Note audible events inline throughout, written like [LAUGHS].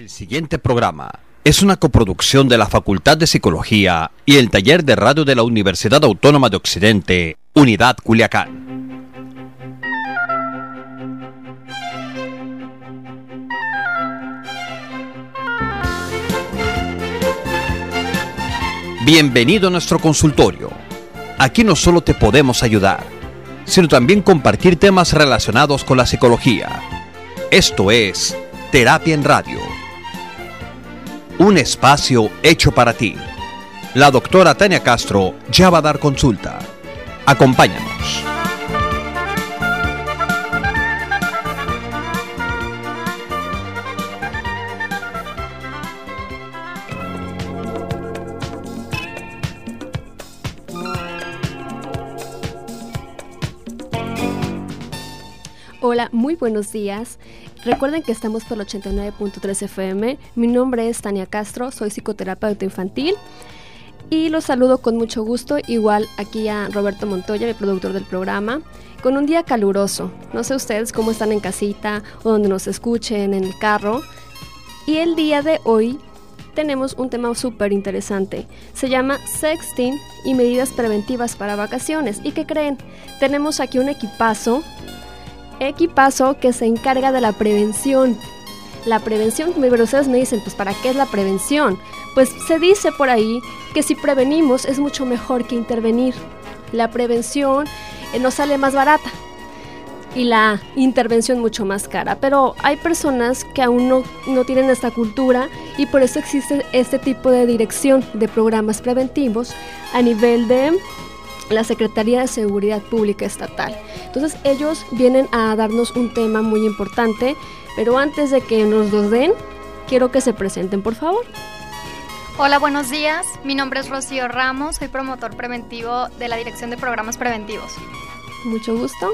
El siguiente programa es una coproducción de la Facultad de Psicología y el Taller de Radio de la Universidad Autónoma de Occidente, Unidad Culiacán. Bienvenido a nuestro consultorio. Aquí no solo te podemos ayudar, sino también compartir temas relacionados con la psicología. Esto es Terapia en Radio. Un espacio hecho para ti. La doctora Tania Castro ya va a dar consulta. Acompáñanos. Hola, muy buenos días. Recuerden que estamos por el 89.3 FM. Mi nombre es Tania Castro, soy psicoterapeuta infantil y los saludo con mucho gusto, igual aquí a Roberto Montoya, mi productor del programa, con un día caluroso. No sé ustedes cómo están en casita o donde nos escuchen, en el carro. Y el día de hoy tenemos un tema súper interesante. Se llama sexting y medidas preventivas para vacaciones. ¿Y qué creen? Tenemos aquí un equipazo equipazo que se encarga de la prevención. La prevención, pero ustedes me dicen, pues ¿para qué es la prevención? Pues se dice por ahí que si prevenimos es mucho mejor que intervenir. La prevención eh, nos sale más barata y la intervención mucho más cara. Pero hay personas que aún no, no tienen esta cultura y por eso existe este tipo de dirección de programas preventivos a nivel de la Secretaría de Seguridad Pública Estatal. Entonces ellos vienen a darnos un tema muy importante, pero antes de que nos los den, quiero que se presenten, por favor. Hola, buenos días. Mi nombre es Rocío Ramos, soy promotor preventivo de la Dirección de Programas Preventivos. Mucho gusto.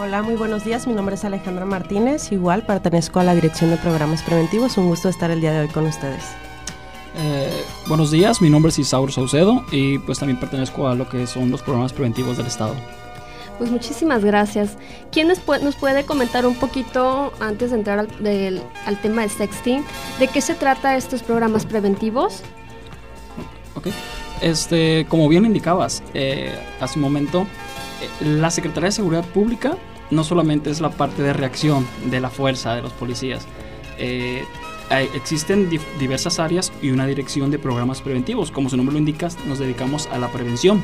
Hola, muy buenos días. Mi nombre es Alejandra Martínez. Igual pertenezco a la Dirección de Programas Preventivos. Un gusto estar el día de hoy con ustedes. Eh, buenos días, mi nombre es Isauro Saucedo y pues también pertenezco a lo que son los programas preventivos del Estado. Pues muchísimas gracias. ¿Quién nos puede, nos puede comentar un poquito, antes de entrar al, del, al tema de sexting, de qué se trata estos programas preventivos? Ok, este, como bien indicabas eh, hace un momento, eh, la Secretaría de Seguridad Pública no solamente es la parte de reacción de la fuerza de los policías, eh, existen diversas áreas y una dirección de programas preventivos. Como su nombre lo indica, nos dedicamos a la prevención.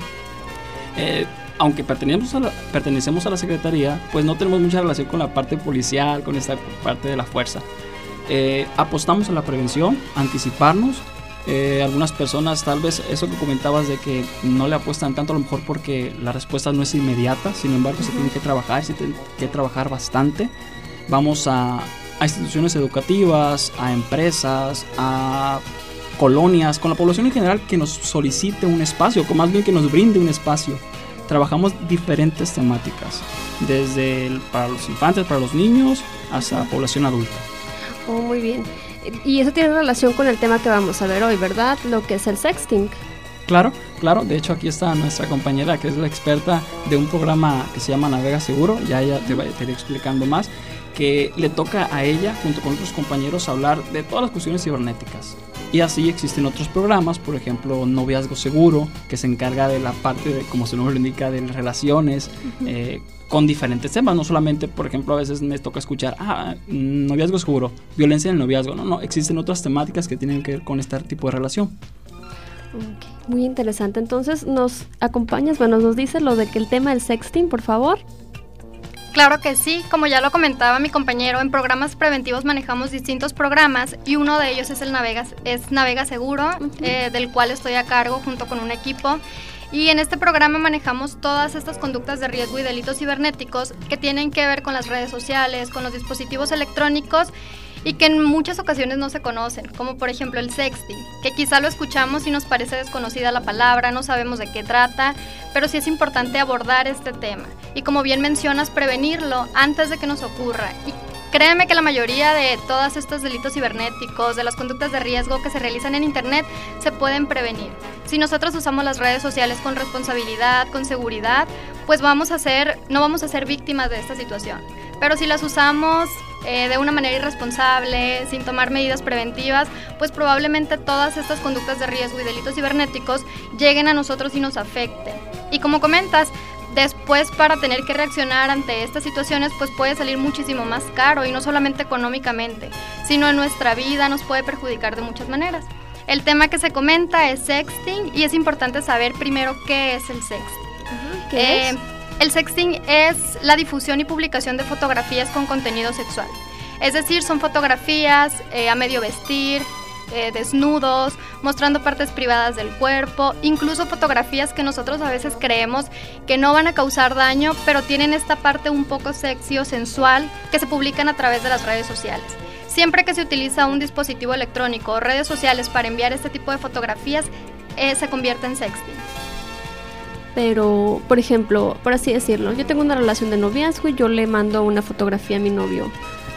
Eh, aunque pertenecemos a, la, pertenecemos a la Secretaría, pues no tenemos mucha relación con la parte policial, con esta parte de la fuerza. Eh, apostamos a la prevención, anticiparnos. Eh, algunas personas, tal vez eso que comentabas de que no le apuestan tanto, a lo mejor porque la respuesta no es inmediata, sin embargo, se tiene que trabajar, se tiene que trabajar bastante. Vamos a, a instituciones educativas, a empresas, a colonias, con la población en general que nos solicite un espacio, o más bien que nos brinde un espacio. Trabajamos diferentes temáticas, desde el, para los infantes, para los niños, hasta la población adulta. Oh, muy bien. Y eso tiene relación con el tema que vamos a ver hoy, ¿verdad? Lo que es el sexting. Claro, claro. De hecho, aquí está nuestra compañera que es la experta de un programa que se llama Navega Seguro. Ya ella te va a ir explicando más que le toca a ella, junto con otros compañeros, hablar de todas las cuestiones cibernéticas. Y así existen otros programas, por ejemplo, Noviazgo Seguro, que se encarga de la parte, de, como su nombre lo indica, de relaciones, eh, con diferentes temas. No solamente, por ejemplo, a veces me toca escuchar, ah, noviazgo seguro, violencia en el noviazgo. No, no, existen otras temáticas que tienen que ver con este tipo de relación. Muy interesante. Entonces, ¿nos acompañas? Bueno, nos dices lo de que el tema del sexting, por favor. Claro que sí, como ya lo comentaba mi compañero, en programas preventivos manejamos distintos programas y uno de ellos es el Navega, es Navega Seguro, eh, del cual estoy a cargo junto con un equipo. Y en este programa manejamos todas estas conductas de riesgo y delitos cibernéticos que tienen que ver con las redes sociales, con los dispositivos electrónicos y que en muchas ocasiones no se conocen, como por ejemplo el sexting, que quizá lo escuchamos y nos parece desconocida la palabra, no sabemos de qué trata, pero sí es importante abordar este tema. Y como bien mencionas, prevenirlo antes de que nos ocurra. Y créeme que la mayoría de todos estos delitos cibernéticos, de las conductas de riesgo que se realizan en Internet, se pueden prevenir. Si nosotros usamos las redes sociales con responsabilidad, con seguridad, pues vamos a ser, no vamos a ser víctimas de esta situación. Pero si las usamos eh, de una manera irresponsable, sin tomar medidas preventivas, pues probablemente todas estas conductas de riesgo y delitos cibernéticos lleguen a nosotros y nos afecten. Y como comentas, después para tener que reaccionar ante estas situaciones pues puede salir muchísimo más caro y no solamente económicamente, sino en nuestra vida nos puede perjudicar de muchas maneras. El tema que se comenta es sexting y es importante saber primero qué es el sexting. ¿Qué Eh, es? El sexting es la difusión y publicación de fotografías con contenido sexual. Es decir, son fotografías eh, a medio vestir, eh, desnudos, mostrando partes privadas del cuerpo, incluso fotografías que nosotros a veces creemos que no van a causar daño, pero tienen esta parte un poco sexy o sensual que se publican a través de las redes sociales. Siempre que se utiliza un dispositivo electrónico o redes sociales para enviar este tipo de fotografías, eh, se convierte en sexting. Pero, por ejemplo, por así decirlo, yo tengo una relación de noviazgo y yo le mando una fotografía a mi novio.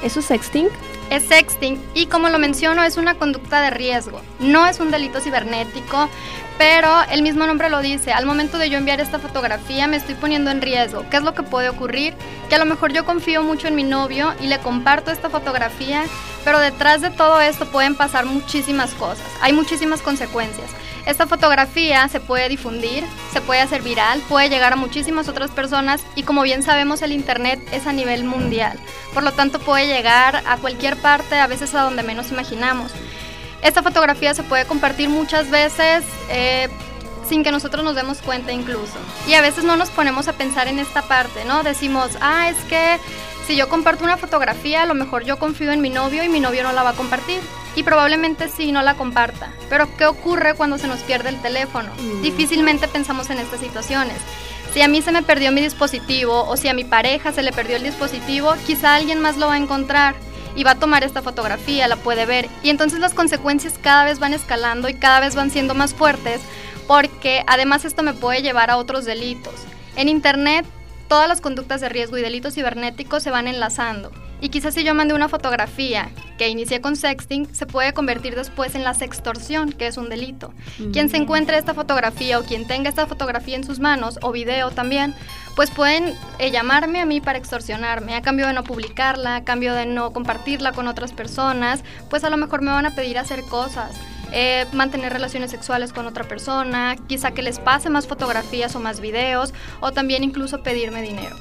¿Eso es sexting? Es sexting y como lo menciono es una conducta de riesgo, no es un delito cibernético, pero el mismo nombre lo dice, al momento de yo enviar esta fotografía me estoy poniendo en riesgo. ¿Qué es lo que puede ocurrir? Que a lo mejor yo confío mucho en mi novio y le comparto esta fotografía, pero detrás de todo esto pueden pasar muchísimas cosas, hay muchísimas consecuencias. Esta fotografía se puede difundir, se puede hacer viral, puede llegar a muchísimas otras personas y como bien sabemos el Internet es a nivel mundial. Por lo tanto puede llegar a cualquier parte, a veces a donde menos imaginamos. Esta fotografía se puede compartir muchas veces eh, sin que nosotros nos demos cuenta incluso. Y a veces no nos ponemos a pensar en esta parte, ¿no? Decimos, ah, es que si yo comparto una fotografía, a lo mejor yo confío en mi novio y mi novio no la va a compartir. Y probablemente sí, no la comparta. Pero ¿qué ocurre cuando se nos pierde el teléfono? Difícilmente pensamos en estas situaciones. Si a mí se me perdió mi dispositivo o si a mi pareja se le perdió el dispositivo, quizá alguien más lo va a encontrar y va a tomar esta fotografía, la puede ver. Y entonces las consecuencias cada vez van escalando y cada vez van siendo más fuertes porque además esto me puede llevar a otros delitos. En Internet todas las conductas de riesgo y delitos cibernéticos se van enlazando. Y quizás si yo mandé una fotografía que inicié con sexting, se puede convertir después en la sextorsión, que es un delito. Quien se encuentre esta fotografía o quien tenga esta fotografía en sus manos, o video también, pues pueden eh, llamarme a mí para extorsionarme, a cambio de no publicarla, a cambio de no compartirla con otras personas, pues a lo mejor me van a pedir hacer cosas. eh, mantener relaciones sexuales con otra persona, quizá que les pase más fotografías o más videos, o también incluso pedirme dinero.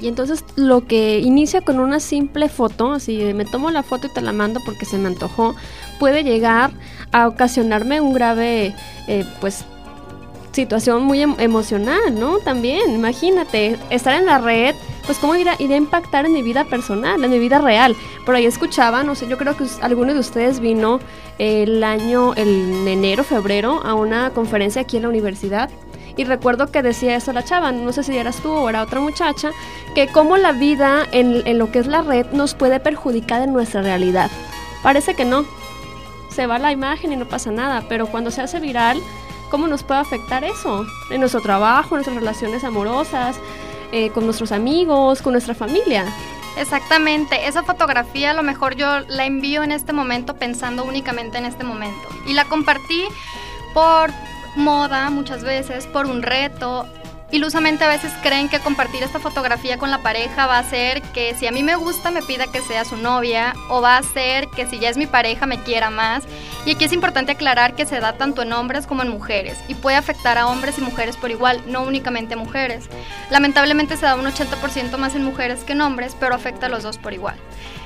Y entonces lo que inicia con una simple foto, así me tomo la foto y te la mando porque se me antojó, puede llegar a ocasionarme un grave, eh, pues, situación muy em- emocional, ¿no? También, imagínate, estar en la red, pues cómo irá, irá a impactar en mi vida personal, en mi vida real. Por ahí escuchaba, no sé, yo creo que alguno de ustedes vino el año, el enero, febrero, a una conferencia aquí en la universidad. Y recuerdo que decía eso la chava, no sé si eras tú o era otra muchacha, que cómo la vida en, en lo que es la red nos puede perjudicar en nuestra realidad. Parece que no. Se va la imagen y no pasa nada, pero cuando se hace viral, ¿cómo nos puede afectar eso? En nuestro trabajo, en nuestras relaciones amorosas, eh, con nuestros amigos, con nuestra familia. Exactamente, esa fotografía a lo mejor yo la envío en este momento pensando únicamente en este momento. Y la compartí por moda muchas veces, por un reto. Ilusamente a veces creen que compartir esta fotografía con la pareja va a hacer que si a mí me gusta me pida que sea su novia o va a hacer que si ya es mi pareja me quiera más. Y aquí es importante aclarar que se da tanto en hombres como en mujeres y puede afectar a hombres y mujeres por igual, no únicamente mujeres. Lamentablemente se da un 80% más en mujeres que en hombres, pero afecta a los dos por igual.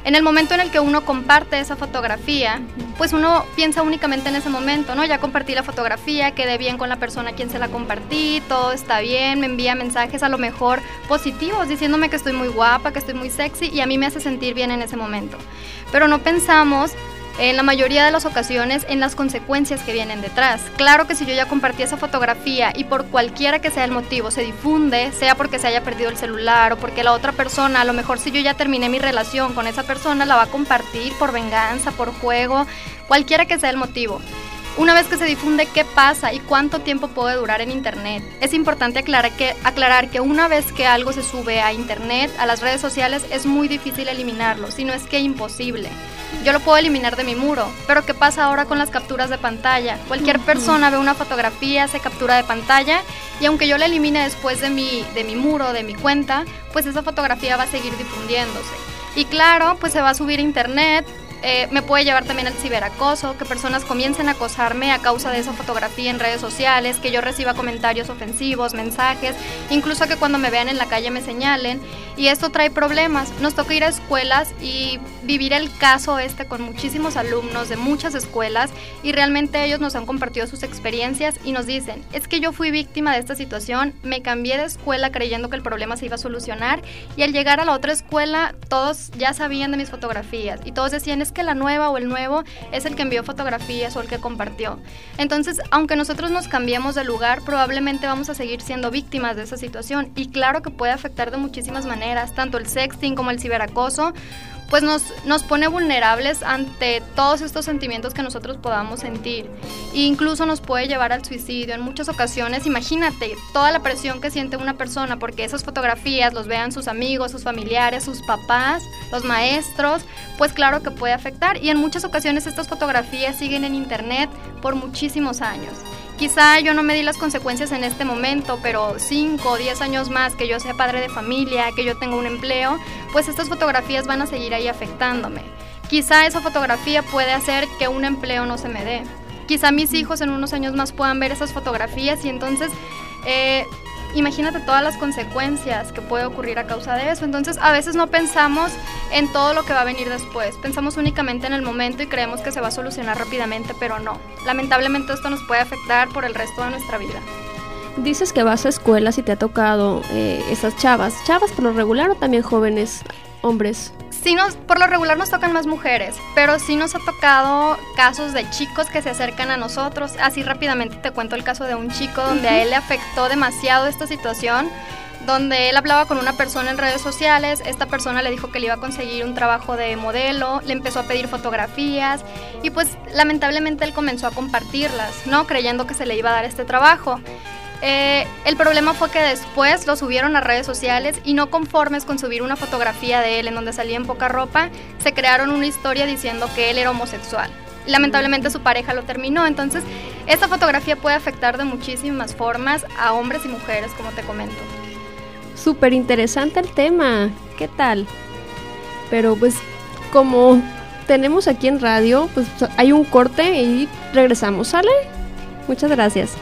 En el momento en el que uno comparte esa fotografía, pues uno piensa únicamente en ese momento, ¿no? Ya compartí la fotografía, quedé bien con la persona a quien se la compartí, todo está bien, me envía mensajes a lo mejor positivos diciéndome que estoy muy guapa, que estoy muy sexy y a mí me hace sentir bien en ese momento. Pero no pensamos en la mayoría de las ocasiones en las consecuencias que vienen detrás. Claro que si yo ya compartí esa fotografía y por cualquiera que sea el motivo se difunde, sea porque se haya perdido el celular o porque la otra persona, a lo mejor si yo ya terminé mi relación con esa persona, la va a compartir por venganza, por juego, cualquiera que sea el motivo. Una vez que se difunde, ¿qué pasa y cuánto tiempo puede durar en Internet? Es importante aclarar que, aclarar que una vez que algo se sube a Internet, a las redes sociales, es muy difícil eliminarlo, si no es que imposible. yo lo puedo eliminar de mi muro. Pero ¿qué pasa ahora con las capturas de pantalla? Cualquier persona ve una fotografía, se captura de pantalla y aunque yo la elimine después de mi, de mi muro, de mi cuenta, pues esa fotografía va a seguir difundiéndose. Y claro, pues se va a subir a internet, eh, me puede llevar también al ciberacoso, que personas comiencen a acosarme a causa de esa fotografía en redes sociales, que yo reciba comentarios ofensivos, mensajes, incluso que cuando me vean en la calle me señalen. Y esto trae problemas. Nos toca ir a escuelas y vivir el caso este con muchísimos alumnos de muchas escuelas y realmente ellos nos han compartido sus experiencias y nos dicen, es que yo fui víctima de esta situación, me cambié de escuela creyendo que el problema se iba a solucionar y al llegar a la otra escuela todos ya sabían de mis fotografías y todos decían, que la nueva o el nuevo es el que envió fotografías o el que compartió. Entonces, aunque nosotros nos cambiemos de lugar, probablemente vamos a seguir siendo víctimas de esa situación y claro que puede afectar de muchísimas maneras, tanto el sexting como el ciberacoso, pues nos, nos pone vulnerables ante todos estos sentimientos que nosotros podamos sentir. E incluso nos puede llevar al suicidio. En muchas ocasiones, imagínate toda la presión que siente una persona porque esas fotografías los vean sus amigos, sus familiares, sus papás, los maestros, pues claro que puede afectar. Y en muchas ocasiones estas fotografías siguen en internet por muchísimos años. Quizá yo no me di las consecuencias en este momento, pero 5 o 10 años más que yo sea padre de familia, que yo tenga un empleo, pues estas fotografías van a seguir ahí afectándome. Quizá esa fotografía puede hacer que un empleo no se me dé. Quizá mis hijos en unos años más puedan ver esas fotografías y entonces eh, imagínate todas las consecuencias que puede ocurrir a causa de eso. Entonces, a veces no pensamos en todo lo que va a venir después. Pensamos únicamente en el momento y creemos que se va a solucionar rápidamente, pero no. Lamentablemente esto nos puede afectar por el resto de nuestra vida. Dices que vas a escuelas y te ha tocado eh, esas chavas. ¿Chavas por lo regular o también jóvenes hombres? Sí nos, por lo regular nos tocan más mujeres, pero sí nos ha tocado casos de chicos que se acercan a nosotros. Así rápidamente te cuento el caso de un chico donde a él le afectó demasiado esta situación, donde él hablaba con una persona en redes sociales, esta persona le dijo que le iba a conseguir un trabajo de modelo, le empezó a pedir fotografías y pues lamentablemente él comenzó a compartirlas, ¿no? Creyendo que se le iba a dar este trabajo. Eh, el problema fue que después lo subieron a redes sociales y no conformes con subir una fotografía de él en donde salía en poca ropa, se crearon una historia diciendo que él era homosexual. Lamentablemente su pareja lo terminó, entonces esta fotografía puede afectar de muchísimas formas a hombres y mujeres, como te comento. Súper interesante el tema, ¿qué tal? Pero pues como tenemos aquí en radio, pues hay un corte y regresamos, ¿sale? Muchas gracias.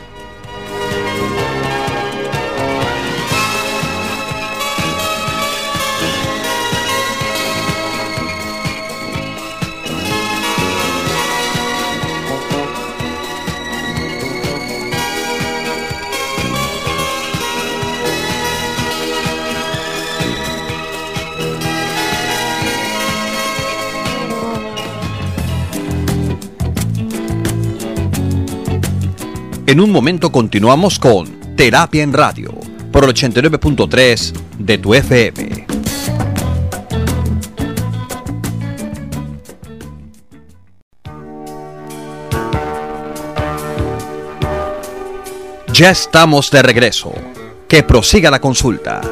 En un momento continuamos con Terapia en Radio por el 89.3 de tu FM. Ya estamos de regreso. Que prosiga la consulta.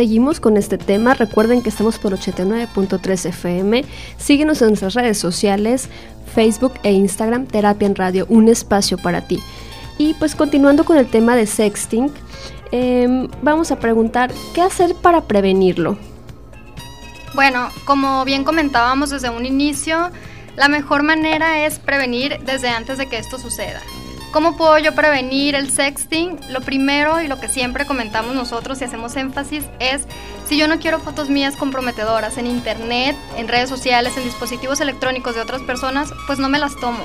Seguimos con este tema. Recuerden que estamos por 89.3 FM. Síguenos en nuestras redes sociales, Facebook e Instagram, Terapia en Radio, un espacio para ti. Y pues continuando con el tema de sexting, em, vamos a preguntar, ¿qué hacer para prevenirlo? Bueno, como bien comentábamos desde un inicio, la mejor manera es prevenir desde antes de que esto suceda. ¿Cómo puedo yo prevenir el sexting? Lo primero y lo que siempre comentamos nosotros y hacemos énfasis es, si yo no quiero fotos mías comprometedoras en internet, en redes sociales, en dispositivos electrónicos de otras personas, pues no me las tomo.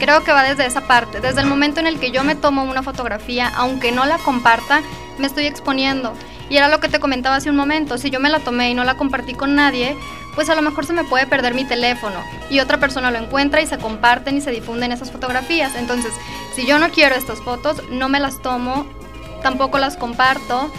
Creo que va desde esa parte, desde el momento en el que yo me tomo una fotografía, aunque no la comparta, me estoy exponiendo. Y era lo que te comentaba hace un momento, si yo me la tomé y no la compartí con nadie, pues a lo mejor se me puede perder mi teléfono y otra persona lo encuentra y se comparten y se difunden esas fotografías. Entonces, si yo no quiero estas fotos, no me las tomo, tampoco las comparto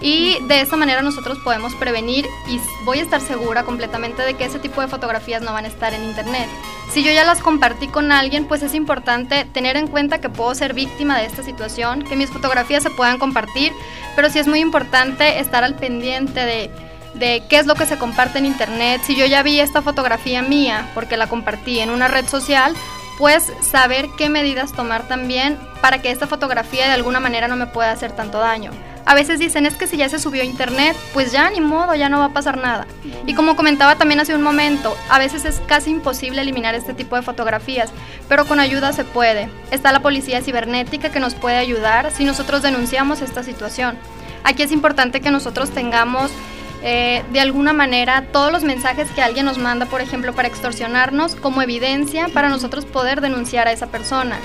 Y de esta manera nosotros podemos prevenir y voy a estar segura completamente de que ese tipo de fotografías no van a estar en internet. Si yo ya las compartí con alguien, pues es importante tener en cuenta que puedo ser víctima de esta situación, que mis fotografías se puedan compartir, pero sí es muy importante estar al pendiente de, de qué es lo que se comparte en internet. Si yo ya vi esta fotografía mía porque la compartí en una red social, pues saber qué medidas tomar también para que esta fotografía de alguna manera no me pueda hacer tanto daño. A veces dicen, es que si ya se subió a internet, pues ya ni modo, ya no va a pasar nada. Y como comentaba también hace un momento, a veces es casi imposible eliminar este tipo de fotografías, pero con ayuda se puede. Está la policía cibernética que nos puede ayudar si nosotros denunciamos esta situación. Aquí es importante que nosotros tengamos eh, de alguna manera todos los mensajes que alguien nos manda, por ejemplo, para extorsionarnos, como evidencia para nosotros poder denunciar a esa persona.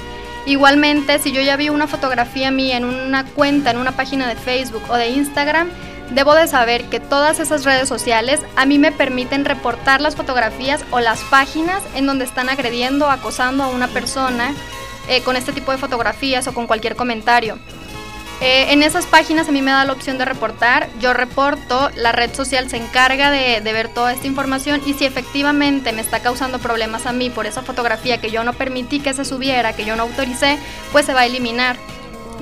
Igualmente, si yo ya vi una fotografía mía en una cuenta, en una página de Facebook o de Instagram, debo de saber que todas esas redes sociales a mí me permiten reportar las fotografías o las páginas en donde están agrediendo o acosando a una persona eh, con este tipo de fotografías o con cualquier comentario. Eh, en esas páginas a mí me da la opción de reportar, yo reporto, la red social se encarga de, ver toda esta información y si efectivamente me está causando problemas a mí por esa fotografía que yo no permití que se subiera, que yo no autoricé, pues se va a eliminar.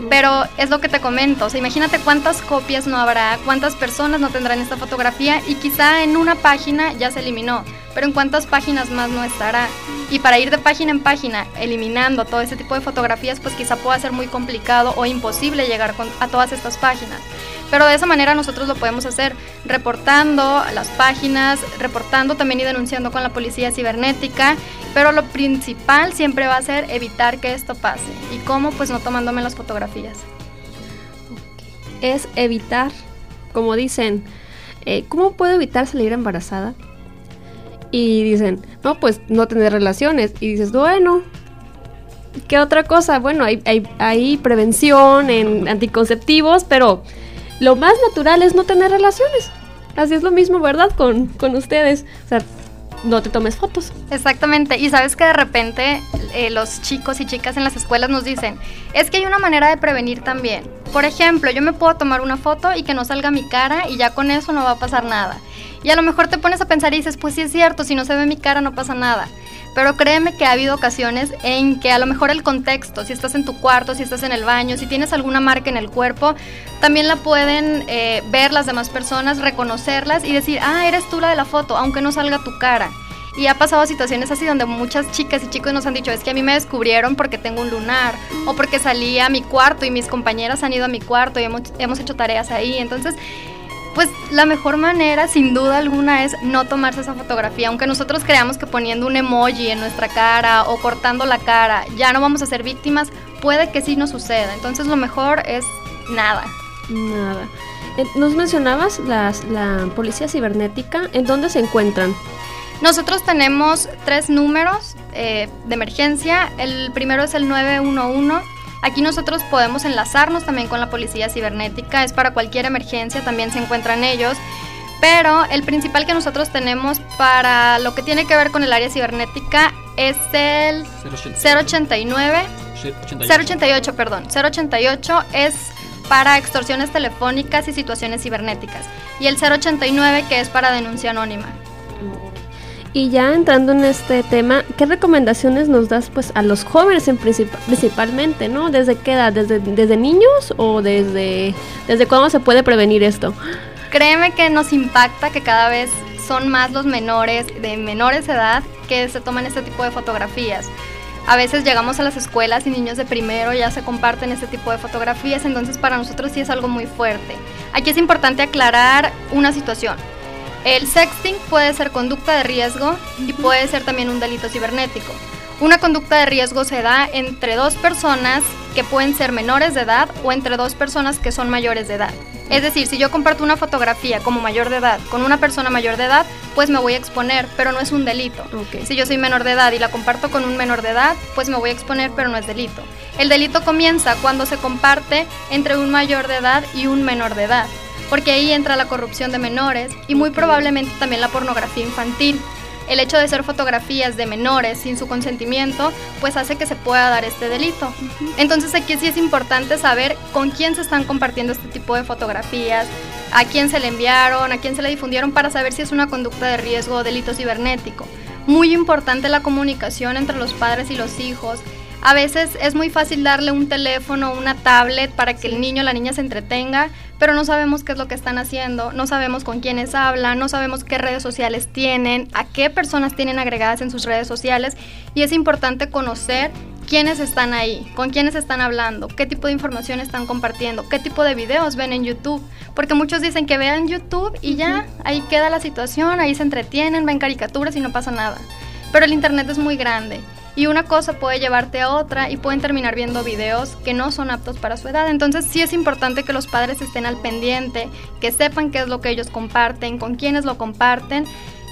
Pero es lo que te comento, imagínate cuántas copias no habrá, cuántas personas no tendrán esta fotografía y quizá en una página ya se eliminó pero en cuántas páginas más no estará. Y para ir de página en página eliminando todo ese tipo de fotografías, pues quizá pueda ser muy complicado o imposible llegar a todas estas páginas. Pero de esa manera nosotros lo podemos hacer reportando las páginas, reportando también y denunciando con la policía cibernética, pero lo principal siempre va a ser evitar que esto pase. ¿Y cómo? Pues no tomándome las fotografías. Es evitar, como dicen, eh, ¿cómo puedo evitar salir embarazada? Y dicen, no, pues no tener relaciones. Y dices, bueno, ¿qué otra cosa? Bueno, hay, hay, prevención en anticonceptivos, pero lo más natural es no tener relaciones. Así es lo mismo, ¿verdad? Con, con ustedes. O sea, no te tomes fotos. Exactamente. Y sabes que de repente eh, los chicos y chicas en las escuelas nos dicen, es que hay una manera de prevenir también. Por ejemplo, yo me puedo tomar una foto y que no salga mi cara y ya con eso no va a pasar nada. Y a lo mejor te pones a pensar y dices, pues sí es cierto, si no se ve mi cara no pasa nada. Pero créeme que ha habido ocasiones en que a lo mejor el contexto, si estás en tu cuarto, si estás en el baño, si tienes alguna marca en el cuerpo, también la pueden eh, ver las demás personas, reconocerlas y decir, ah, eres tú la de la foto, aunque no salga tu cara. Y ha pasado situaciones así donde muchas chicas y chicos nos han dicho, es que a mí me descubrieron porque tengo un lunar o porque salí a mi cuarto y mis compañeras han ido a mi cuarto y hemos, hemos hecho tareas ahí. Entonces, pues la mejor manera, sin duda alguna, es no tomarse esa fotografía. Aunque nosotros creamos que poniendo un emoji en nuestra cara o cortando la cara ya no vamos a ser víctimas, puede que sí nos suceda. Entonces lo mejor es nada. Nada. Eh, nos mencionabas las, la policía cibernética. ¿En dónde se encuentran? Nosotros tenemos tres números eh, de emergencia. El primero es el 911 Aquí nosotros podemos enlazarnos también con la policía cibernética, es para cualquier emergencia, también se encuentran ellos. Pero el principal que nosotros tenemos para lo que tiene que ver con el área cibernética es el 089. 088, perdón. 088 es para extorsiones telefónicas y situaciones cibernéticas. Y el 089 que es para denuncia anónima. Y ya entrando en este tema, ¿qué recomendaciones nos das pues a los jóvenes en principalmente, ¿no? ¿Desde qué edad? ¿Desde, desde niños o desde, desde cuándo se puede prevenir esto? Créeme que nos impacta que cada vez son más los menores de menores edad que se toman este tipo de fotografías. A veces llegamos a las escuelas y niños de primero ya se comparten este tipo de fotografías, entonces para nosotros sí es algo muy fuerte. Aquí es importante aclarar una situación. El sexting puede ser conducta de riesgo y puede ser también un delito cibernético. Una conducta de riesgo se da entre dos personas que pueden ser menores de edad o entre dos personas que son mayores de edad. Es decir, si yo comparto una fotografía como mayor de edad con una persona mayor de edad, pues me voy a exponer, pero no es un delito. Si yo soy menor de edad y la comparto con un menor de edad, pues me voy a exponer, pero no es delito. El delito comienza cuando se comparte entre un mayor de edad y un menor de edad porque ahí entra la corrupción de menores y muy probablemente también la pornografía infantil. el hecho de ser fotografías de menores sin su consentimiento, pues hace que se pueda dar este delito. Entonces aquí sí es importante saber con quién se están compartiendo este tipo de fotografías, a quién se le enviaron, a quién se le difundieron para saber si es una conducta de riesgo o delito cibernético. Muy importante la comunicación entre los padres y los hijos. A veces es muy fácil darle un teléfono, o una tablet para que el niño o la niña se entretenga, pero no sabemos qué es lo que están haciendo, no sabemos con quiénes hablan, no sabemos qué redes sociales tienen, a qué personas tienen agregadas en sus redes sociales y es importante conocer quiénes están ahí, con quiénes están hablando, qué tipo de información están compartiendo, qué tipo de videos ven en YouTube, porque muchos dicen que vean YouTube y ya, ahí queda la situación, ahí se entretienen, ven caricaturas y no pasa nada. Pero el Internet es muy grande y una cosa puede llevarte a otra y pueden terminar viendo videos que no son aptos para su edad. Entonces sí es importante que los padres estén al pendiente, que sepan qué es lo que ellos comparten, con quiénes lo comparten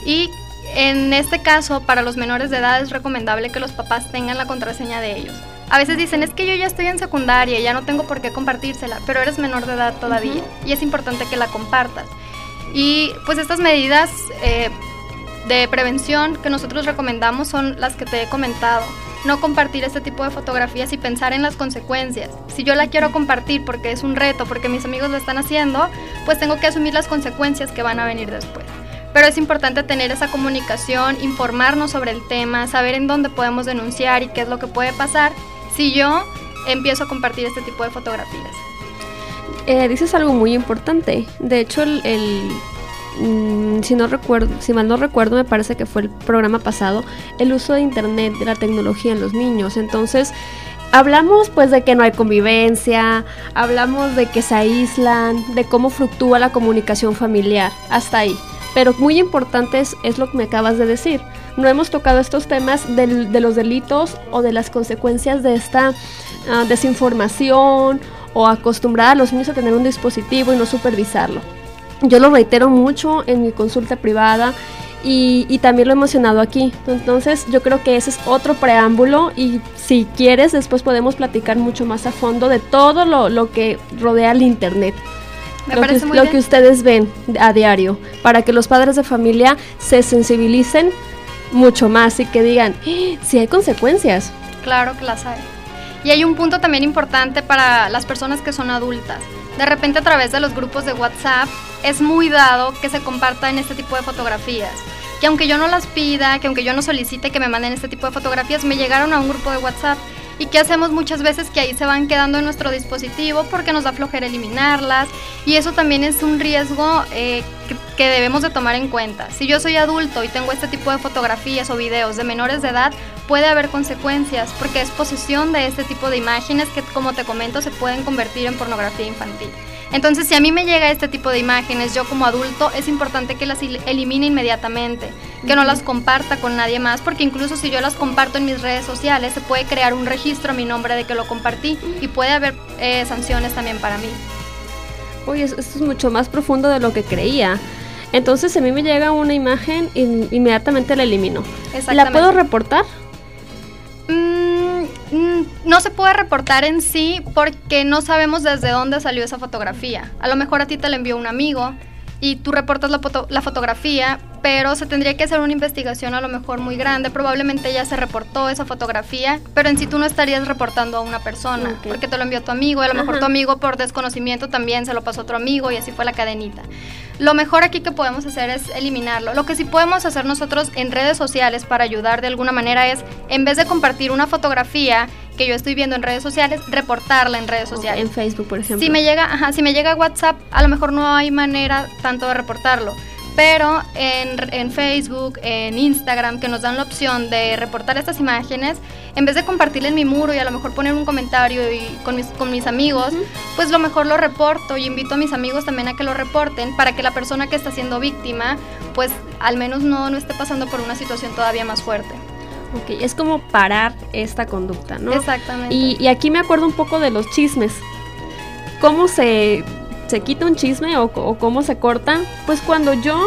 y en este caso para los menores de edad es recomendable que los papás tengan la contraseña de ellos. A veces dicen, es que yo ya estoy en secundaria, ya no tengo por qué compartírsela, pero eres menor de edad todavía y es importante que la compartas. Y pues estas medidas eh, de prevención que nosotros recomendamos son las que te he comentado. No compartir este tipo de fotografías y pensar en las consecuencias. Si yo la quiero compartir porque es un reto, porque mis amigos lo están haciendo, pues tengo que asumir las consecuencias que van a venir después. Pero es importante tener esa comunicación, informarnos sobre el tema, saber en dónde podemos denunciar y qué es lo que puede pasar si yo empiezo a compartir este tipo de fotografías. Eh, dices algo muy importante. De hecho, el, Mm, si no recuerdo, si mal no recuerdo, me parece que fue el programa pasado, el uso de internet, de la tecnología en los niños. Entonces, hablamos pues de que no hay convivencia, hablamos de que se aíslan, de cómo fluctúa la comunicación familiar, hasta ahí. Pero muy importante es, lo que me acabas de decir. No hemos tocado estos temas de los delitos o de las consecuencias de esta ah, desinformación o acostumbrar a los niños a tener un dispositivo y no supervisarlo. Yo lo reitero mucho en mi consulta privada y, también lo he mencionado aquí. Entonces yo creo que ese es otro preámbulo y si quieres después podemos platicar mucho más a fondo de todo lo, que rodea el Internet. lo, que, lo que ustedes ven a diario, para que los padres de familia se sensibilicen mucho más y que digan, ¡Ah! si hay consecuencias. Claro que las hay. Y hay un punto también importante para las personas que son adultas. De repente a través de los grupos de WhatsApp es muy dado que se compartan este tipo de fotografías. Que aunque yo no las pida, que aunque yo no solicite que me manden este tipo de fotografías, me llegaron a un grupo de WhatsApp. ¿Y que hacemos muchas veces? Que ahí se van quedando en nuestro dispositivo porque nos da flojera eliminarlas. Y eso también es un riesgo eh, que, debemos de tomar en cuenta. Si yo soy adulto y tengo este tipo de fotografías o videos de menores de edad, puede haber consecuencias porque es de este tipo de imágenes que, como te comento, se pueden convertir en pornografía infantil. Entonces, si a mí me llega este tipo de imágenes, yo como adulto, es importante que las elimine inmediatamente, que no las comparta con nadie más, porque incluso si yo las comparto en mis redes sociales, se puede crear un registro a mi nombre de que lo compartí y puede haber eh, sanciones también para mí. Uy, esto es mucho más profundo de lo que creía. Entonces, si a mí me llega una imagen, inmediatamente la elimino. ¿La puedo reportar? Mm, no se puede reportar en sí porque no sabemos desde dónde salió esa fotografía. A lo mejor a ti te la envió un amigo y tú reportas la, la, fotografía, pero se tendría que hacer una investigación a lo mejor muy grande. Probablemente ya se reportó esa fotografía, pero en sí tú no estarías reportando a una persona, porque te lo envió tu amigo, y a lo mejor tu amigo por desconocimiento también se lo pasó a otro amigo y así fue la cadenita. Lo mejor aquí que podemos hacer es eliminarlo. Lo que sí podemos hacer nosotros en redes sociales para ayudar de alguna manera es, en vez de compartir una fotografía que yo estoy viendo en redes sociales, reportarla en redes sociales. en Facebook, por ejemplo. Si me llega, ajá, si me llega WhatsApp, a lo mejor no hay manera tanto de reportarlo pero en, Facebook, en Instagram, que nos dan la opción de reportar estas imágenes, en vez de compartirle en mi muro y a lo mejor poner un comentario y con, mis, con mis amigos, pues lo mejor lo reporto y invito a mis amigos también a que lo reporten para que la persona que está siendo víctima, pues al menos no, no esté pasando por una situación todavía más fuerte. Ok, es como parar esta conducta, ¿no? Exactamente. Y, y aquí me acuerdo un poco de los chismes. ¿Cómo se se quita un chisme o, cómo se corta, pues cuando yo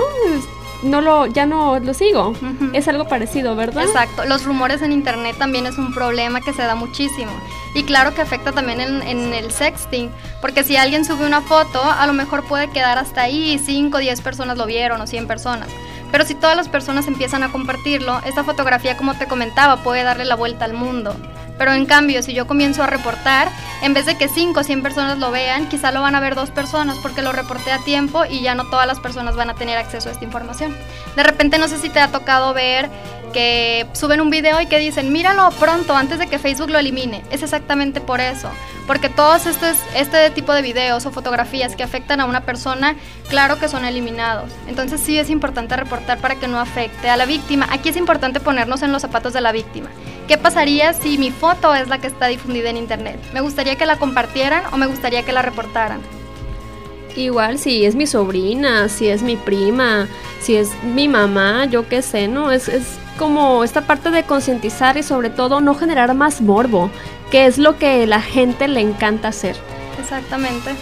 no lo, ya no lo sigo. Es algo parecido, ¿verdad? Exacto. Los rumores en internet también es un problema que se da muchísimo. Y claro que afecta también en, en el sexting, porque si alguien sube una foto, a lo mejor puede quedar hasta ahí, 5 o 10 personas lo vieron o 100 personas Pero si todas las personas empiezan a compartirlo, esta fotografía, como te comentaba, puede darle la vuelta al mundo. Pero en cambio, si yo comienzo a reportar, en vez de que 5 o 100 personas lo vean, quizá lo van a ver dos personas porque lo reporté a tiempo y ya no todas las personas van a tener acceso a esta información. De repente no sé si te ha tocado ver que suben un video y que dicen, míralo pronto antes de que Facebook lo elimine. Es exactamente por eso. Porque todos estos, este tipo de videos o fotografías que afectan a una persona, claro que son eliminados. Entonces sí es importante reportar para que no afecte a la víctima. Aquí es importante ponernos en los zapatos de la víctima. ¿Qué pasaría si mi foto es la que está difundida en internet? ¿Me gustaría que la compartieran o me gustaría que la reportaran? Igual si es mi sobrina, si es mi prima, si es mi mamá, yo qué sé, ¿no? Es, es como esta parte de concientizar y sobre todo no generar más morbo, que es lo que la gente le encanta hacer. Exactamente.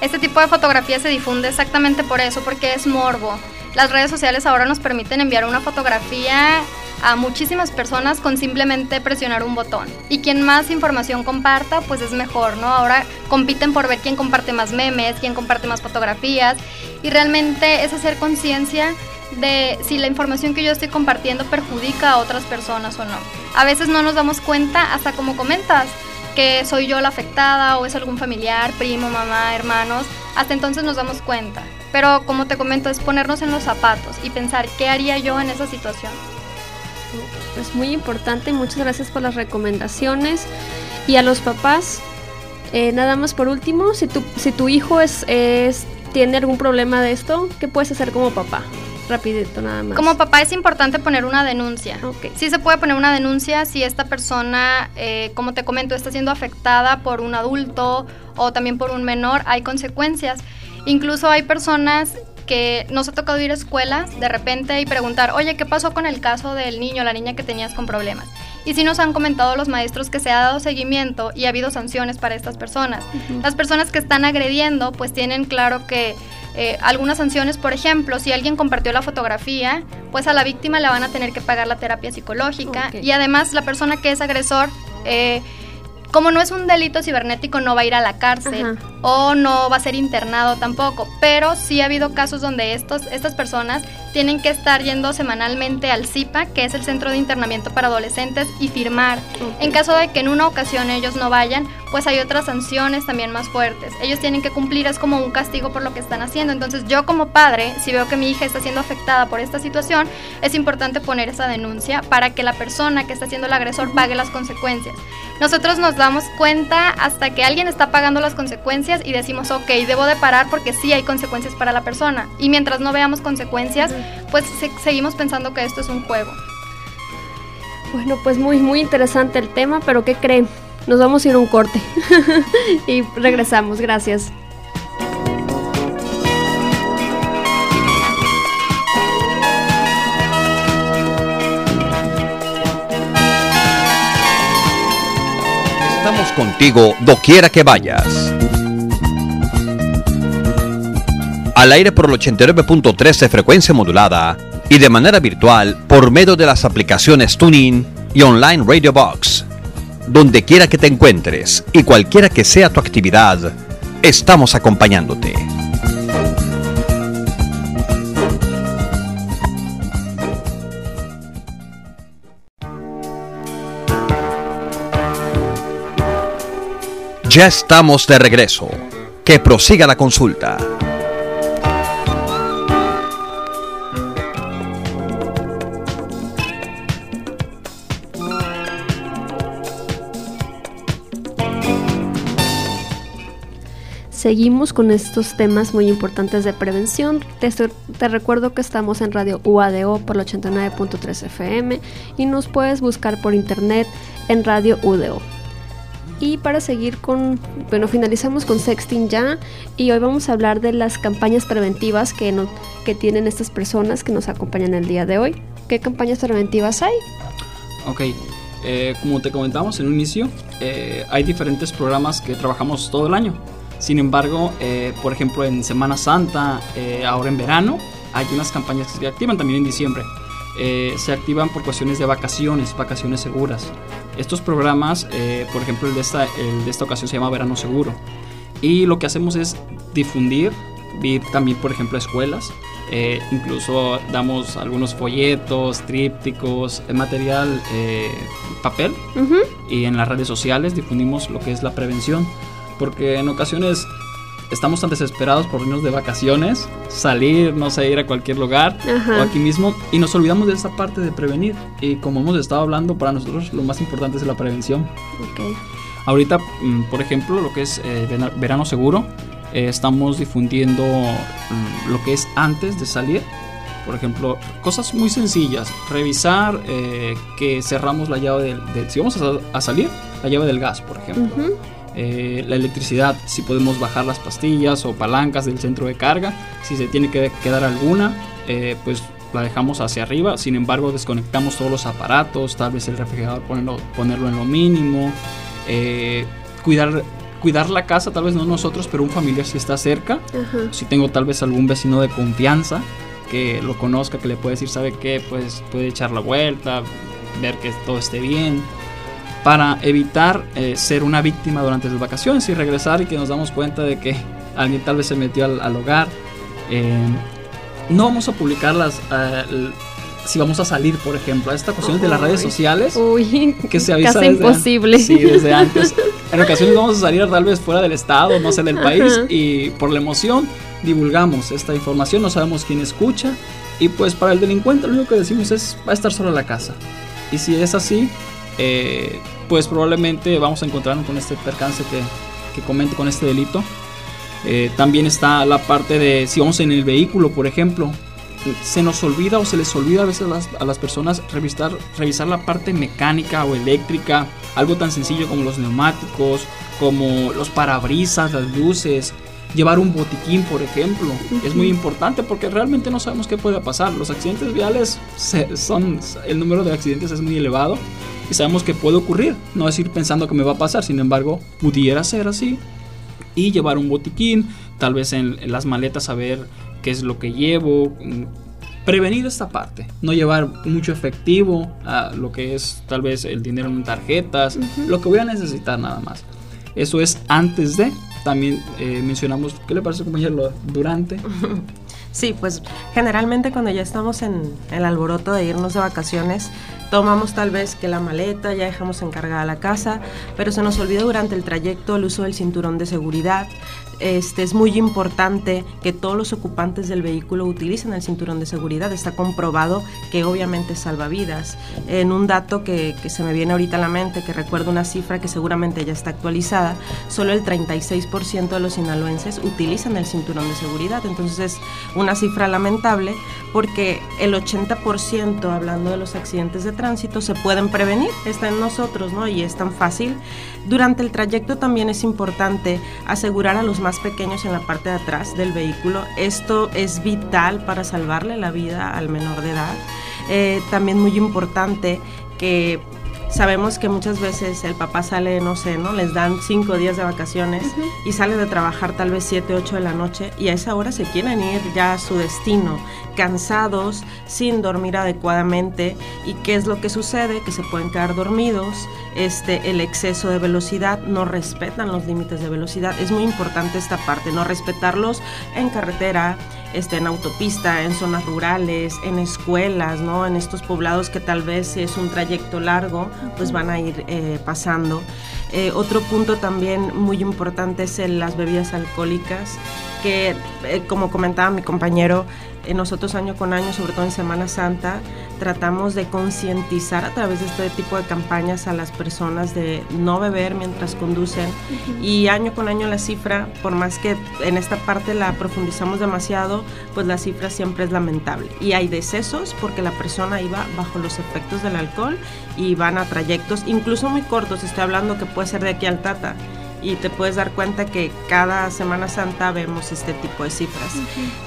Este tipo de fotografía se difunde exactamente por eso, porque es morbo. Las redes sociales ahora nos permiten enviar una fotografía a muchísimas personas con simplemente presionar un botón. Y quien más información comparta, pues es mejor, ¿no? Ahora compiten por ver quién comparte más memes, quién comparte más fotografías. Y realmente es hacer conciencia de si la información que yo estoy compartiendo perjudica a otras personas o no. A veces no nos damos cuenta, hasta como comentas, que soy yo la afectada o es algún familiar, primo, mamá, hermanos. Hasta entonces nos damos cuenta. Pero como te comento, es ponernos en los zapatos y pensar qué haría yo en esa situación. Es muy importante muchas gracias por las recomendaciones. Y a los papás, eh, nada más por último, si tu, si tu hijo es, es, tiene algún problema de esto, ¿qué puedes hacer como papá? Rapidito, nada más. Como papá es importante poner una denuncia. Okay. Sí se puede poner una denuncia si esta persona, eh, como te comento, está siendo afectada por un adulto o también por un menor, hay consecuencias. Incluso hay personas que nos ha tocado ir a escuelas de repente y preguntar, oye, ¿qué pasó con el caso del niño o la niña que tenías con problemas? Y sí nos han comentado los maestros que se ha dado seguimiento y ha habido sanciones para estas personas. Uh -huh. Las personas que están agrediendo pues tienen claro que eh, algunas sanciones, por ejemplo, si alguien compartió la fotografía, pues a la víctima le van a tener que pagar la terapia psicológica okay. y además la persona que es agresor... Eh, como no es un delito cibernético, no va a ir a la cárcel Ajá. O no va a ser internado tampoco. Pero sí ha habido casos donde estos, estas personas tienen que estar yendo semanalmente al CIPA, que es el Centro de Internamiento para Adolescentes, y firmar. Okay. En caso de que en una ocasión ellos no vayan, pues hay otras sanciones también más fuertes. Ellos tienen que cumplir, es como un castigo por lo que están haciendo. Entonces yo como padre, si veo que mi hija está siendo afectada por esta situación, es importante poner esa denuncia para que la persona que está siendo el agresor pague las consecuencias. Nosotros nos damos cuenta hasta que alguien está pagando las consecuencias y decimos, ok, debo de parar porque sí hay consecuencias para la persona. Y mientras no veamos consecuencias, pues se seguimos pensando que esto es un juego. Bueno, pues muy, muy interesante el tema, pero ¿qué creen? Nos vamos a ir a un corte [LAUGHS] y regresamos. Gracias. Estamos contigo doquiera que vayas. Al aire por el 89.3 de frecuencia modulada y de manera virtual por medio de las aplicaciones Tuning y Online Radio Box. Donde quiera que te encuentres y cualquiera que sea tu actividad, estamos acompañándote. Ya estamos de regreso. Que prosiga la consulta. Seguimos con estos temas muy importantes de prevención. Te, te, recuerdo que estamos en Radio UADO por el 89.3 FM y nos puedes buscar por internet en Radio UDO. Y para seguir con, bueno, finalizamos con sexting ya y hoy vamos a hablar de las campañas preventivas que, no, que tienen estas personas que nos acompañan el día de hoy. ¿Qué campañas preventivas hay? Ok, eh, como te comentamos en un inicio, eh, hay diferentes programas que trabajamos todo el año. Sin embargo, eh, por ejemplo, en Semana Santa, ahora en verano, hay unas campañas que se activan también en diciembre. Eh, se activan por cuestiones de vacaciones, vacaciones seguras. Estos programas, eh, por ejemplo, el de, esta, el de esta ocasión se llama Verano Seguro. Y lo que hacemos es difundir, ir también, por ejemplo, a escuelas Eh, incluso damos algunos folletos, trípticos, eh, material, eh, papel. Y en las redes sociales difundimos lo que es la prevención. Porque en ocasiones estamos tan desesperados por irnos de vacaciones, salir, no sé, ir a cualquier lugar o aquí mismo y nos olvidamos de esa parte de prevenir. Y como hemos estado hablando, para nosotros lo más importante es la prevención. Ahorita, mm, por ejemplo, lo que es verano seguro, eh, estamos difundiendo mm, lo que es antes de salir. Por ejemplo, cosas muy sencillas. Revisar eh, que cerramos la llave del... si vamos a, salir, la llave del gas, por ejemplo. Eh, la electricidad, si podemos bajar las pastillas o palancas del centro de carga. Si se tiene que quedar alguna, pues la dejamos hacia arriba. Sin embargo, desconectamos todos los aparatos, tal vez el refrigerador ponerlo, ponerlo en lo mínimo. cuidar cuidar la casa, tal vez no nosotros, pero un familiar si está cerca. Si tengo tal vez algún vecino de confianza que lo conozca, que le puede decir, ¿sabe qué? Pues puede echar la vuelta, ver que todo esté bien. Para evitar eh, ser una víctima durante las vacaciones y regresar y que nos damos cuenta de que [LAUGHS] alguien tal vez se metió al, hogar. Eh, no vamos a publicar las, eh, si vamos a salir, por ejemplo, a esta cuestión de las redes sociales, que se avisa casi imposible. Sí, desde antes. [LAUGHS] En ocasiones vamos a salir tal vez fuera del estado, no sé, del país, y por la emoción divulgamos esta información, no sabemos quién escucha, y pues para el delincuente lo único que decimos es va a estar solo en la casa. Y si es así, eh, pues probablemente vamos a encontrarnos con este percance que, que comento, con este delito. Eh, también está la parte de si vamos en el vehículo, por ejemplo, se nos olvida o se les olvida a veces a las, personas revisar, revisar la parte mecánica o eléctrica, algo tan sencillo como los neumáticos, como los parabrisas, las luces, llevar un botiquín, por ejemplo, es muy importante porque realmente no sabemos qué puede pasar. Los accidentes viales son, el número de accidentes es muy elevado y sabemos que puede ocurrir. No es ir pensando que me va a pasar, sin embargo, pudiera ser así. Y llevar un botiquín, tal vez en, en las maletas saber qué es lo que llevo, prevenir esta parte, no llevar mucho efectivo a lo que es tal vez el dinero en tarjetas, lo que voy a necesitar nada más. Eso es antes de, también eh, mencionamos, ¿qué le parece compañero? Durante. [LAUGHS] Sí, pues generalmente cuando ya estamos en el alboroto de irnos de vacaciones, tomamos tal vez que la maleta, ya dejamos encargada la casa, pero se nos olvida durante el trayecto el uso del cinturón de seguridad, este, es muy importante que todos los ocupantes del vehículo utilicen el cinturón de seguridad. Está comprobado que obviamente salva vidas. En un dato que, se me viene ahorita a la mente, que recuerdo una cifra que seguramente ya está actualizada, solo el 36% de los sinaloenses utilizan el cinturón de seguridad. Entonces es una cifra lamentable porque el 80%, hablando de los accidentes de tránsito, se pueden prevenir. Está en nosotros, ¿no? Y es tan fácil. Durante el trayecto también es importante asegurar a los más pequeños en la parte de atrás del vehículo. Esto es vital para salvarle la vida al menor de edad. Eh, también muy importante que sabemos que muchas veces el papá sale, no sé, ¿no? Les dan cinco días de vacaciones y sale de trabajar tal vez siete, ocho de la noche y a esa hora se quieren ir ya a su destino, cansados, sin dormir adecuadamente. ¿Y qué es lo que sucede? Que se pueden quedar dormidos, este, el exceso de velocidad, no respetan los límites de velocidad. Es muy importante esta parte, no respetarlos en carretera, este, en autopista, en zonas rurales, en escuelas, ¿no? En estos poblados que tal vez si es un trayecto largo, pues van a ir eh, pasando. Eh, otro punto también muy importante es las bebidas alcohólicas, que eh, como comentaba mi compañero, nosotros año con año, sobre todo en Semana Santa, tratamos de concientizar a través de este tipo de campañas a las personas de no beber mientras conducen. Y año con año la cifra, por más que en esta parte la profundizamos demasiado, pues la cifra siempre es lamentable. Y hay decesos porque la persona iba bajo los efectos del alcohol y van a trayectos incluso muy cortos, estoy hablando que puede ser de aquí al Tata y te puedes dar cuenta que cada Semana Santa vemos este tipo de cifras.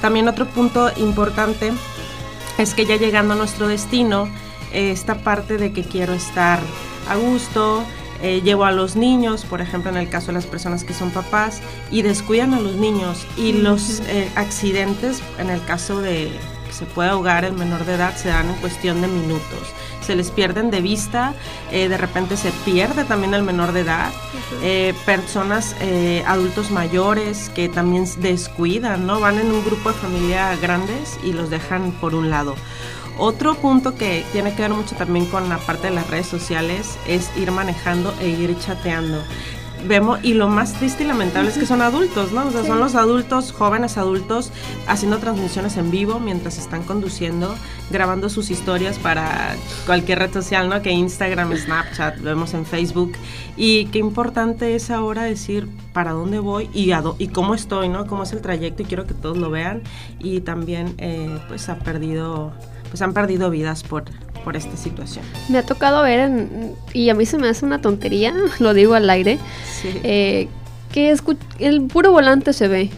También otro punto importante es que ya llegando a nuestro destino, esta parte de que quiero estar a gusto, eh, llevo a los niños, por ejemplo en el caso de las personas que son papás, y descuidan a los niños y los eh, accidentes, en el caso de que se puede ahogar el menor de edad, se dan en cuestión de minutos se les pierden de vista, eh, de repente se pierde también el menor de edad, eh, personas, eh, adultos mayores que también descuidan, ¿no? Van en un grupo de familia grandes y los dejan por un lado. Otro punto que tiene que ver mucho también con la parte de las redes sociales es ir manejando e ir chateando vemos, y lo más triste y lamentable es que son adultos, ¿no? O sea, son los adultos, jóvenes adultos, haciendo transmisiones en vivo mientras están conduciendo, grabando sus historias para cualquier red social, ¿no? Que Instagram, Snapchat, vemos en Facebook. Y qué importante es ahora decir para dónde voy y, y cómo estoy, ¿no? Cómo es el trayecto y quiero que todos lo vean. Y también, eh, pues, ha perdido, pues han perdido vidas por, por esta situación. Me ha tocado ver, y a mí se me hace una tontería, [LAUGHS] lo digo al aire, eh, que el puro volante se ve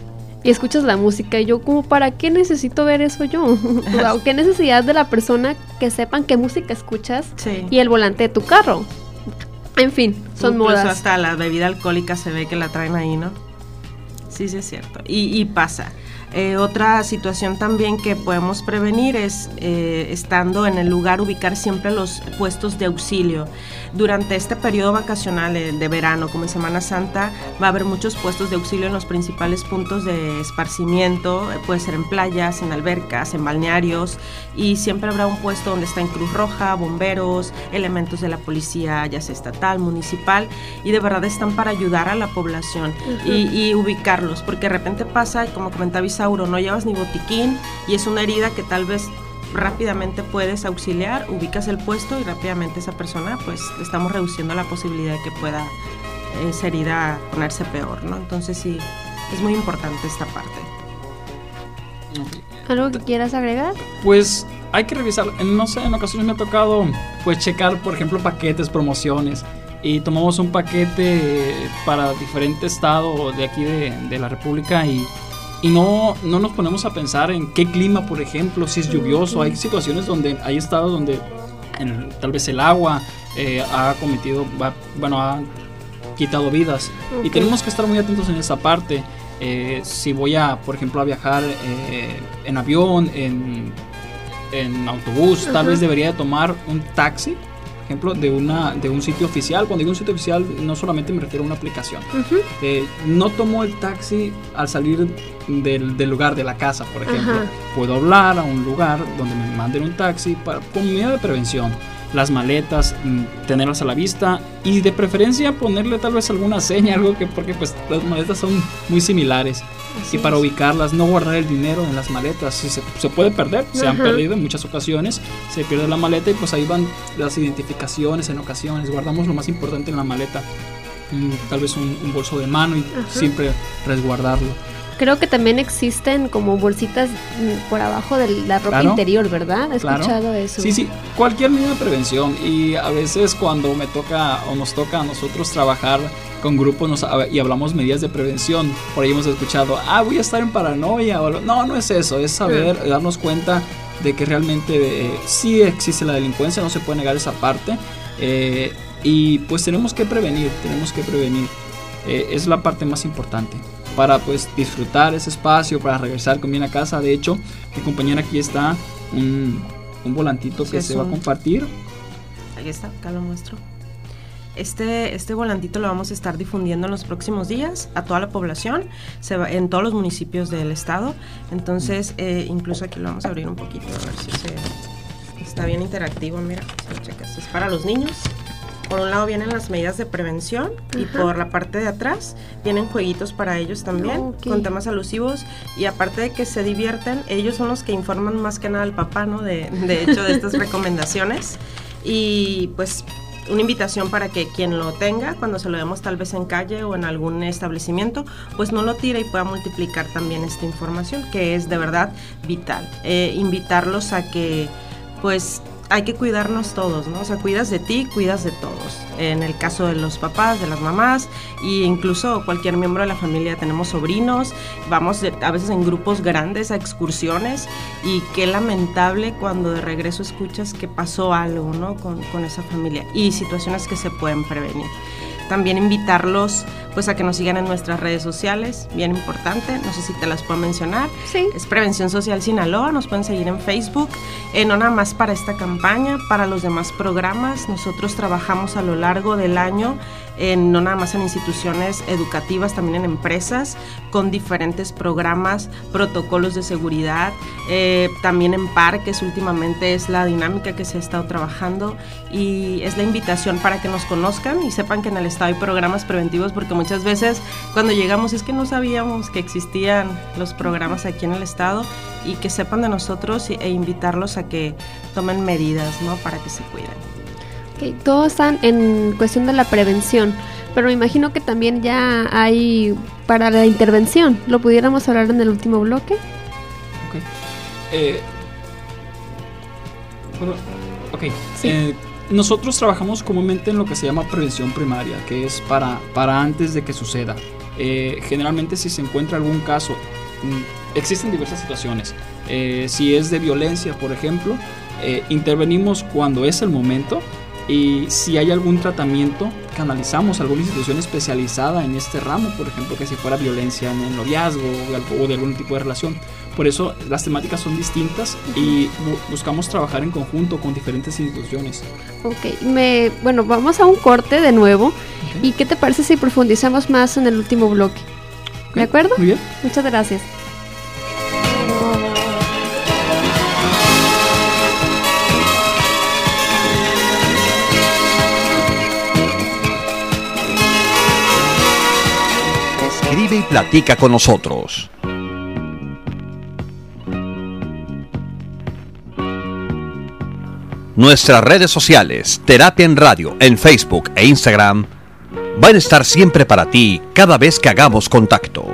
y escuchas la música y yo como para qué necesito ver eso yo [LAUGHS] qué necesidad de la persona que sepan qué música escuchas y el volante de tu carro. En fin son Incluso modas. hasta la bebida alcohólica se ve que la traen ahí no sí sí es cierto. Y, y pasa eh, otra situación también que podemos prevenir es, eh, estando en el lugar, ubicar siempre los puestos de auxilio. Durante este periodo vacacional eh, de verano, como en Semana Santa, va a haber muchos puestos de auxilio en los principales puntos de esparcimiento, puede ser en playas, en albercas, en balnearios, y siempre habrá un puesto donde está en Cruz Roja, bomberos, elementos de la policía, ya sea estatal, municipal, y de verdad están para ayudar a la población y, y, ubicarlos, porque de repente pasa, como comentaba Isa, no llevas ni botiquín y es una herida que tal vez rápidamente puedes auxiliar, ubicas el puesto y rápidamente esa persona pues estamos reduciendo la posibilidad de que pueda esa herida ponerse peor, ¿no? Entonces sí, es muy importante esta parte. ¿Algo que quieras agregar? Pues hay que revisar, no sé, en ocasiones me ha tocado pues checar, por ejemplo, paquetes, promociones y tomamos un paquete para diferente estado de aquí de, de la República y y no, no nos ponemos a pensar en qué clima, por ejemplo, si es lluvioso. Hay situaciones donde hay estados donde tal vez el agua eh, ha cometido, bueno, ha quitado vidas. Y tenemos que estar muy atentos en esa parte. Eh, si voy a, por ejemplo, a viajar eh, en avión, en, en autobús, tal vez debería tomar un taxi ejemplo, de, una, de un sitio oficial. Cuando digo un sitio oficial, no solamente me refiero a una aplicación. Eh, no tomo el taxi al salir del, del, lugar de la casa, por ejemplo. Puedo hablar a un lugar donde me manden un taxi para, con medida de prevención las maletas, mm, tenerlas a la vista y de preferencia ponerle tal vez alguna seña, algo que porque pues las maletas son muy similares. y para ubicarlas, no guardar el dinero en las maletas, si se, se puede perder, se han perdido en muchas ocasiones, se pierde la maleta y pues ahí van las identificaciones en ocasiones, guardamos lo más importante en la maleta, mm, tal vez un, bolso de mano y siempre resguardarlo creo que también existen como bolsitas mm, por abajo de la ropa interior, ¿verdad? He escuchado eso. Sí, sí, cualquier medida de prevención. Y a veces cuando me toca o nos toca a nosotros trabajar con grupos y hablamos medidas de prevención, por ahí hemos escuchado, ah, voy a estar en paranoia. O, no, no es eso, es saber, mm. darnos cuenta de que realmente eh, sí existe la delincuencia, no se puede negar esa parte. Eh, y pues tenemos que prevenir, tenemos que prevenir. Eh, es la parte más importante para pues disfrutar ese espacio, para regresar con bien a casa. De hecho, mi compañera aquí está un, un volantito que se va a compartir. Ahí está, acá lo muestro. Este, este volantito lo vamos a estar difundiendo en los próximos días a toda la población, se va, en todos los municipios del estado. Entonces, eh, incluso aquí lo vamos a abrir un poquito, a ver si se, está bien interactivo. Mira, es para los niños por un lado vienen las medidas de prevención y por la parte de atrás vienen jueguitos para ellos también, con temas alusivos. Y aparte de que se divierten, ellos son los que informan más que nada al papá, ¿no? De, de hecho, de estas [LAUGHS] recomendaciones. Y pues una invitación para que quien lo tenga, cuando se lo demos tal vez en calle o en algún establecimiento, pues no lo tire y pueda multiplicar también esta información, que es de verdad vital. Eh, invitarlos a que pues hay que cuidarnos todos, ¿no? O sea, cuidas de ti, cuidas de todos. En el caso de los papás, de las mamás e incluso cualquier miembro de la familia, tenemos sobrinos, vamos a veces en grupos grandes a excursiones y qué lamentable cuando de regreso escuchas que pasó algo, ¿no? Con, con esa familia y situaciones que se pueden prevenir también invitarlos pues a que nos sigan en nuestras redes sociales, bien importante, no sé si te las puedo mencionar. Sí. Es Prevención Social Sinaloa, nos pueden seguir en Facebook, eh, no nada más para esta campaña, para los demás programas. Nosotros trabajamos a lo largo del año no nada más en instituciones educativas, también en empresas, con diferentes programas, protocolos de seguridad, eh, también en parques últimamente es la dinámica que se ha estado trabajando y es la invitación para que nos conozcan y sepan que en el Estado hay programas preventivos porque muchas veces cuando llegamos es que no sabíamos que existían los programas aquí en el Estado y que sepan de nosotros e invitarlos a que tomen medidas ¿no? para que se cuiden. Okay, todos están en cuestión de la prevención, pero me imagino que también ya hay para la intervención. ¿Lo pudiéramos hablar en el último bloque? Ok. Eh, ok. Eh, nosotros trabajamos comúnmente en lo que se llama prevención primaria, que es para, para antes de que suceda. Eh, generalmente si se encuentra algún caso, mm, existen diversas situaciones. si es de violencia, por ejemplo, intervenimos cuando es el momento y si hay algún tratamiento, canalizamos a alguna institución especializada en este ramo, por ejemplo, que si fuera violencia en el noviazgo o de algún tipo de relación. Por eso las temáticas son distintas y buscamos trabajar en conjunto con diferentes instituciones. Ok, me, bueno, vamos a un corte de nuevo. ¿Y qué te parece si profundizamos más en el último bloque? ¿De acuerdo? Muy bien. Muchas gracias. Y platica con nosotros. Nuestras redes sociales, Terapia en Radio, en Facebook e Instagram, van a estar siempre para ti cada vez que hagamos contacto.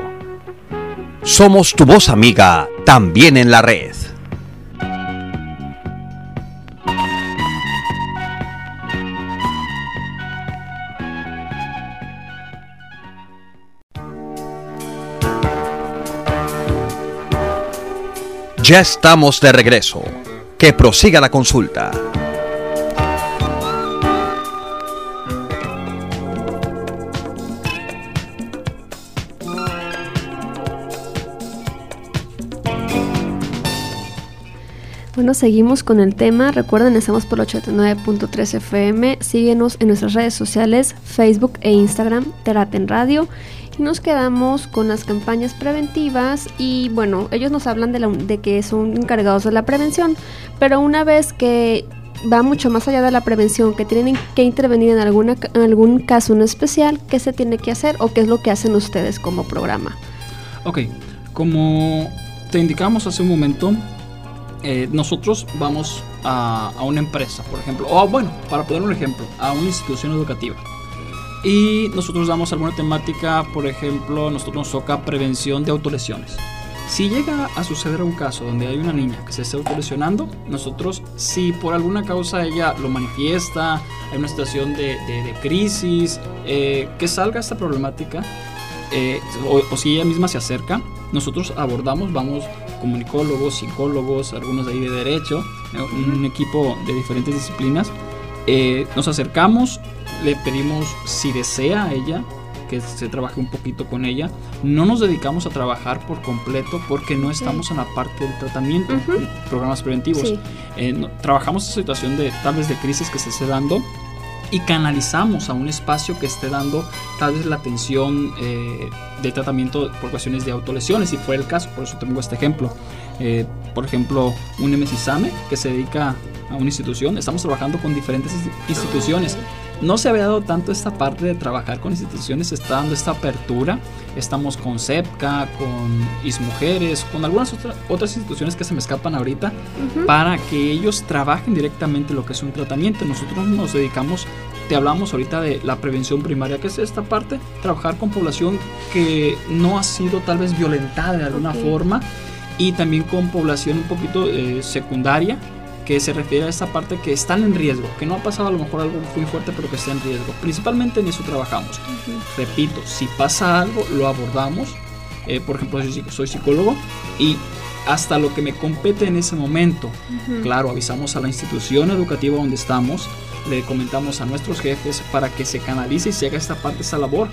Somos tu voz amiga también en la red. Ya estamos de regreso. Que prosiga la consulta. Bueno, seguimos con el tema. Recuerden, estamos por 89.3 FM. Síguenos en nuestras redes sociales, Facebook e Instagram, Terapia en Nos quedamos con las campañas preventivas y bueno, ellos nos hablan de, de que son encargados de la prevención, pero una vez que va mucho más allá de la prevención, que tienen que intervenir en, alguna, algún caso en especial, ¿qué se tiene que hacer o qué es lo que hacen ustedes como programa? Ok, como te indicamos hace un momento, eh, nosotros vamos a, a, una empresa, por ejemplo, o bueno, para poner un ejemplo, a una institución educativa y nosotros damos alguna temática, por ejemplo, nosotros nos toca prevención de autolesiones. Si llega a suceder un caso donde hay una niña que se esté autolesionando, nosotros, si por alguna causa ella lo manifiesta, hay una situación de, de, crisis, eh, que salga esta problemática, eh, o, si ella misma se acerca, nosotros abordamos, vamos comunicólogos, psicólogos, algunos de ahí de derecho, eh, un equipo de diferentes disciplinas, nos acercamos, le pedimos si desea ella que se trabaje un poquito con ella. No nos dedicamos a trabajar por completo porque no estamos en la parte del tratamiento, programas preventivos. Eh, trabajamos esa situación de tal vez de crisis que se esté dando y canalizamos a un espacio que esté dando tal vez la atención eh, de tratamiento por cuestiones de autolesiones, si fue el caso, por eso tengo este ejemplo. Eh, por ejemplo, un MSISAME que se dedica a una institución, estamos trabajando con diferentes instituciones no se había dado tanto esta parte de trabajar con instituciones, se está dando esta apertura. Estamos con CEPCA, con ISMujeres, con algunas otras instituciones que se me escapan ahorita, para que ellos trabajen directamente lo que es un tratamiento. Nosotros nos dedicamos, te hablamos ahorita de la prevención primaria, que es esta parte, trabajar con población que no ha sido tal vez violentada de alguna forma y también con población un poquito eh, secundaria que se refiere a esta parte que están en riesgo, que no ha pasado a lo mejor algo muy fuerte, pero que está en riesgo. Principalmente en eso trabajamos. Repito, si pasa algo, lo abordamos. Eh, por ejemplo, yo soy psicólogo y hasta lo que me compete en ese momento. Claro, avisamos a la institución educativa donde estamos, le comentamos a nuestros jefes para que se canalice y se haga esta parte, esta labor.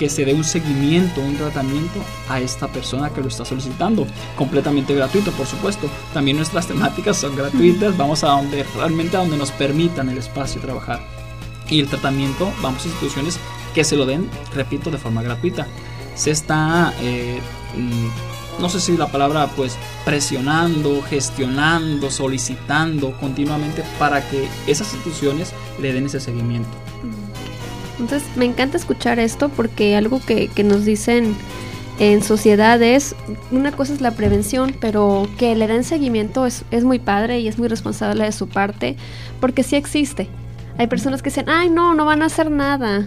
Que se dé un seguimiento, un tratamiento a esta persona que lo está solicitando, completamente gratuito, por supuesto. También nuestras [LAUGHS] temáticas son gratuitas, vamos a donde realmente a donde nos permitan el espacio trabajar. Y el tratamiento, vamos a instituciones que se lo den, repito, de forma gratuita. Se está eh, mm, no sé si la palabra, pues presionando, gestionando, solicitando continuamente para que esas instituciones le den ese seguimiento. Entonces, me encanta escuchar esto porque algo que, que nos dicen en sociedades, una cosa es la prevención, pero que le den seguimiento es, es muy padre y es muy responsable de su parte, porque sí existe. Hay personas que dicen, ay, no, no van a hacer nada.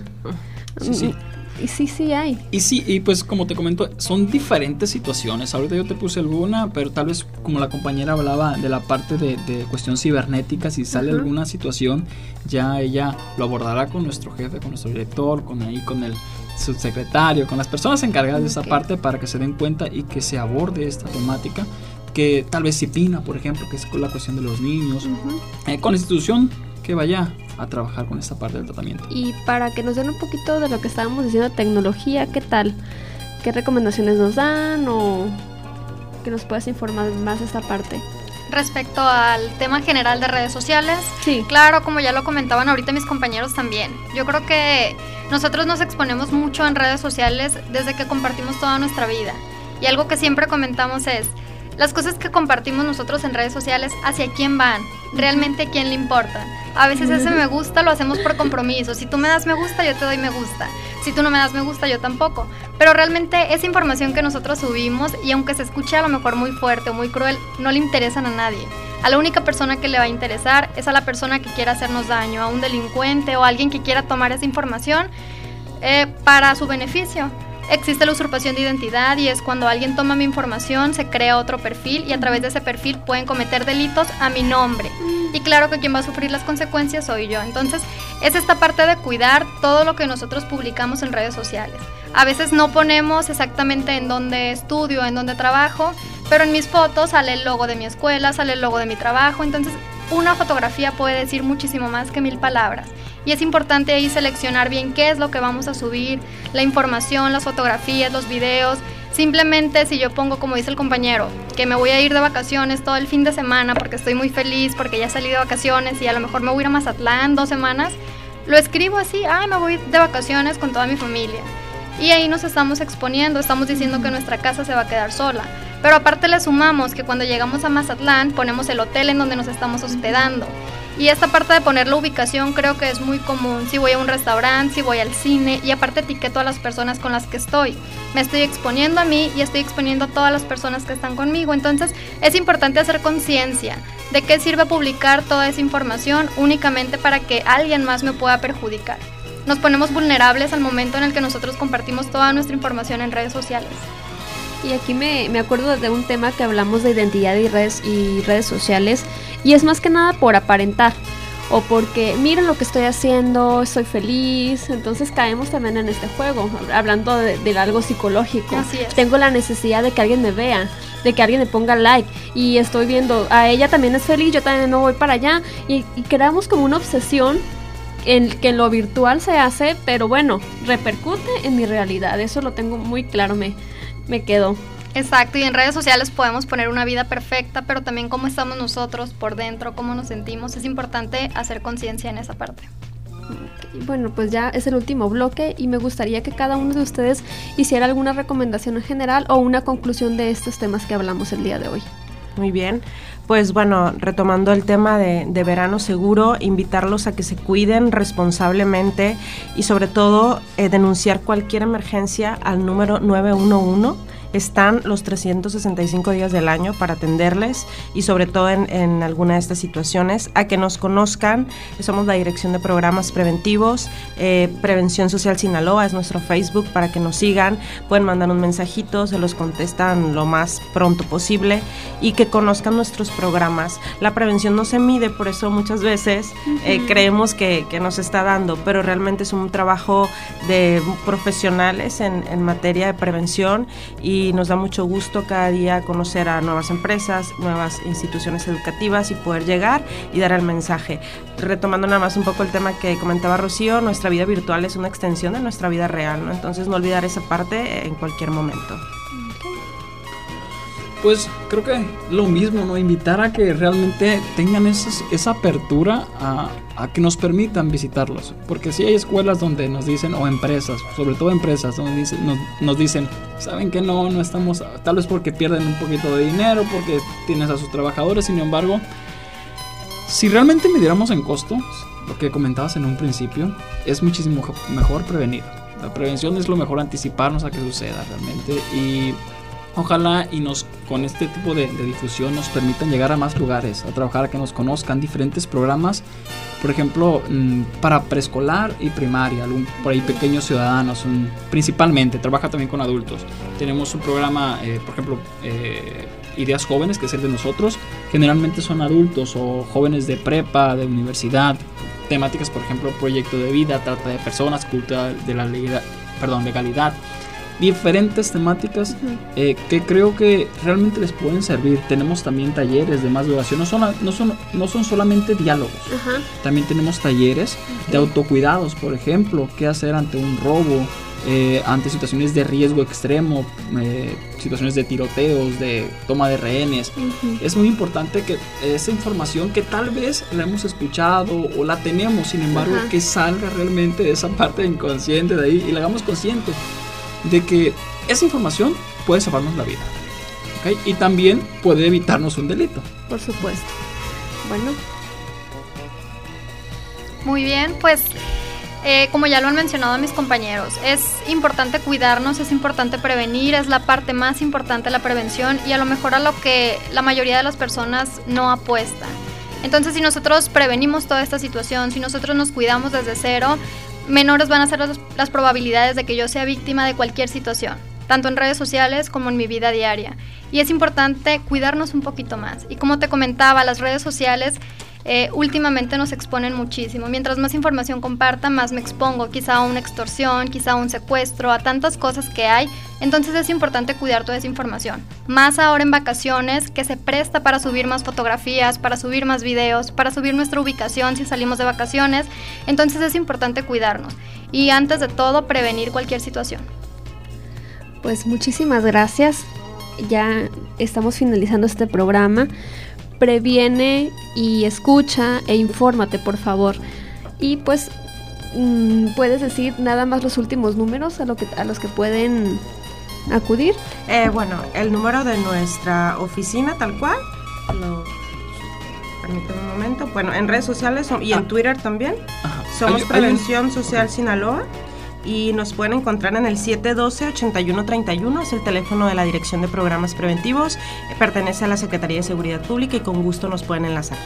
Sí, sí. Y sí, sí hay. Y sí, y pues como te comento, son diferentes situaciones. Ahorita yo te puse alguna, pero tal vez como la compañera hablaba de la parte de, cuestión cibernética, si sale alguna situación, ya ella lo abordará con nuestro jefe, con nuestro director, con ahí, con el subsecretario, con las personas encargadas de esa parte para que se den cuenta y que se aborde esta temática que tal vez CIPINA, por ejemplo, que es con la cuestión de los niños, eh, con la institución que vaya a trabajar con esta parte del tratamiento. Y para que nos den un poquito de lo que estábamos diciendo de tecnología, ¿qué tal? ¿Qué recomendaciones nos dan o que nos puedas informar más de esta parte? Respecto al tema general de redes sociales, sí. claro, como ya lo comentaban ahorita mis compañeros también, yo creo que nosotros nos exponemos mucho en redes sociales desde que compartimos toda nuestra vida. Y algo que siempre comentamos es, las cosas que compartimos nosotros en redes sociales, ¿hacia quién van? ¿Realmente a quién le importa? A veces ese me gusta lo hacemos por compromiso. Si tú me das me gusta, yo te doy me gusta. Si tú no me das me gusta, yo tampoco. Pero realmente esa información que nosotros subimos, y aunque se escuche a lo mejor muy fuerte o muy cruel, no le interesan a nadie. A la única persona que le va a interesar es a la persona que quiera hacernos daño, a un delincuente o a alguien que quiera tomar esa información eh, para su beneficio. Existe la usurpación de identidad y es cuando alguien toma mi información, se crea otro perfil y a través de ese perfil pueden cometer delitos a mi nombre. Y claro que quien va a sufrir las consecuencias soy yo. Entonces es esta parte de cuidar todo lo que nosotros publicamos en redes sociales. A veces no ponemos exactamente en dónde estudio, en dónde trabajo, pero en mis fotos sale el logo de mi escuela, sale el logo de mi trabajo. Entonces una fotografía puede decir muchísimo más que mil palabras. Y es importante ahí seleccionar bien qué es lo que vamos a subir, la información, las fotografías, los videos. Simplemente si yo pongo, como dice el compañero, que me voy a ir de vacaciones todo el fin de semana porque estoy muy feliz, porque ya salí de vacaciones y a lo mejor me voy a ir a Mazatlán dos semanas, lo escribo así, ah, me voy de vacaciones con toda mi familia. Y ahí nos estamos exponiendo, estamos diciendo que nuestra casa se va a quedar sola. Pero aparte le sumamos que cuando llegamos a Mazatlán ponemos el hotel en donde nos estamos hospedando. Y esta parte de poner la ubicación creo que es muy común. Si voy a un restaurante, si voy al cine y aparte etiqueto a las personas con las que estoy. Me estoy exponiendo a mí y estoy exponiendo a todas las personas que están conmigo. Entonces es importante hacer conciencia de qué sirve publicar toda esa información únicamente para que alguien más me pueda perjudicar. Nos ponemos vulnerables al momento en el que nosotros compartimos toda nuestra información en redes sociales. Y aquí me, me, acuerdo de un tema que hablamos de identidad y redes, y redes sociales. Y es más que nada por aparentar. O porque miren lo que estoy haciendo, estoy feliz. Entonces caemos también en este juego. Hablando de, algo psicológico. Tengo la necesidad de que alguien me vea. De que alguien me ponga like. Y estoy viendo, a ella también es feliz, yo también no voy para allá. Y, y creamos como una obsesión en que lo virtual se hace, pero bueno, repercute en mi realidad. Eso lo tengo muy claro, me, me quedo. Exacto, y en redes sociales podemos poner una vida perfecta, pero también cómo estamos nosotros por dentro, cómo nos sentimos. Es importante hacer conciencia en esa parte. Bueno, pues ya es el último bloque y me gustaría que cada uno de ustedes hiciera alguna recomendación en general o una conclusión de estos temas que hablamos el día de hoy. Muy bien, pues bueno, retomando el tema de, verano seguro, invitarlos a que se cuiden responsablemente y sobre todo eh, denunciar cualquier emergencia al número 911 están los 365 días del año para atenderles y sobre todo en, alguna de estas situaciones, a que nos conozcan. Somos la Dirección de Programas Preventivos, eh, Prevención Social Sinaloa es nuestro Facebook para que nos sigan, pueden mandar un mensajito, se los contestan lo más pronto posible y que conozcan nuestros programas. La prevención no se mide, por eso muchas veces eh, creemos que, que, nos está dando, pero realmente es un trabajo de profesionales en, en materia de prevención y y nos da mucho gusto cada día conocer a nuevas empresas, nuevas instituciones educativas y poder llegar y dar el mensaje. Retomando nada más un poco el tema que comentaba Rocío, nuestra vida virtual es una extensión de nuestra vida real, ¿no? Entonces no olvidar esa parte en cualquier momento. Pues creo que lo mismo, ¿no? Invitar a que realmente tengan esa apertura a, que nos permitan visitarlos. Porque si hay escuelas donde nos dicen, o empresas, sobre todo empresas, donde dicen, nos, nos, dicen, saben que no, no estamos, tal vez porque pierden un poquito de dinero, porque tienes a sus trabajadores, sin embargo, si realmente midiéramos en costos, lo que comentabas en un principio, es muchísimo mejor prevenir. La prevención es lo mejor anticiparnos a que suceda realmente y Ojalá y nos con este tipo de, difusión nos permitan llegar a más lugares, a trabajar, a que nos conozcan diferentes programas, por ejemplo, mm, para preescolar y primaria, por ahí pequeños ciudadanos, principalmente, trabaja también con adultos. Tenemos un programa, eh, por ejemplo, eh, Ideas Jóvenes, que es el de nosotros, generalmente son adultos o jóvenes de prepa, de universidad, temáticas, por ejemplo, proyecto de vida, trata de personas, cultura de la legalidad, perdón, legalidad diferentes temáticas eh, que creo que realmente les pueden servir. Tenemos también talleres de más duración, no son, no son, no son solamente diálogos, también tenemos talleres de autocuidados, por ejemplo, qué hacer ante un robo, eh, ante situaciones de riesgo extremo, eh, situaciones de tiroteos, de toma de rehenes. Es muy importante que esa información que tal vez la hemos escuchado o la tenemos, sin embargo, que salga realmente de esa parte inconsciente de ahí y la hagamos consciente de que esa información puede salvarnos la vida. Y también puede evitarnos un delito. Por supuesto. Bueno. Muy bien, pues eh, como ya lo han mencionado mis compañeros, es importante cuidarnos, es importante prevenir, es la parte más importante la prevención y a lo mejor a lo que la mayoría de las personas no apuestan. Entonces, si nosotros prevenimos toda esta situación, si nosotros nos cuidamos desde cero, menores van a ser las, probabilidades de que yo sea víctima de cualquier situación, tanto en redes sociales como en mi vida diaria. Y es importante cuidarnos un poquito más. Y como te comentaba, las redes sociales eh, últimamente nos exponen muchísimo. Mientras más información comparta, más me expongo, quizá a una extorsión, quizá a un secuestro, a tantas cosas que hay. Entonces es importante cuidar toda esa información. Más ahora en vacaciones, que se presta para subir más fotografías, para subir más videos, para subir nuestra ubicación si salimos de vacaciones. Entonces es importante cuidarnos. Y antes de todo, prevenir cualquier situación. Pues muchísimas gracias. Ya estamos finalizando este programa previene y escucha e infórmate, por favor. Y pues mm, puedes decir nada más los últimos números a, lo que, a los que pueden acudir. Eh, bueno, el número de nuestra oficina tal cual. permíteme un momento. Bueno, en redes sociales y en ah. Twitter también. Somos Prevención Social Sinaloa y nos pueden encontrar en el 712-8131, es el teléfono de la Dirección de Programas Preventivos, pertenece a la Secretaría de Seguridad Pública y con gusto nos pueden enlazar.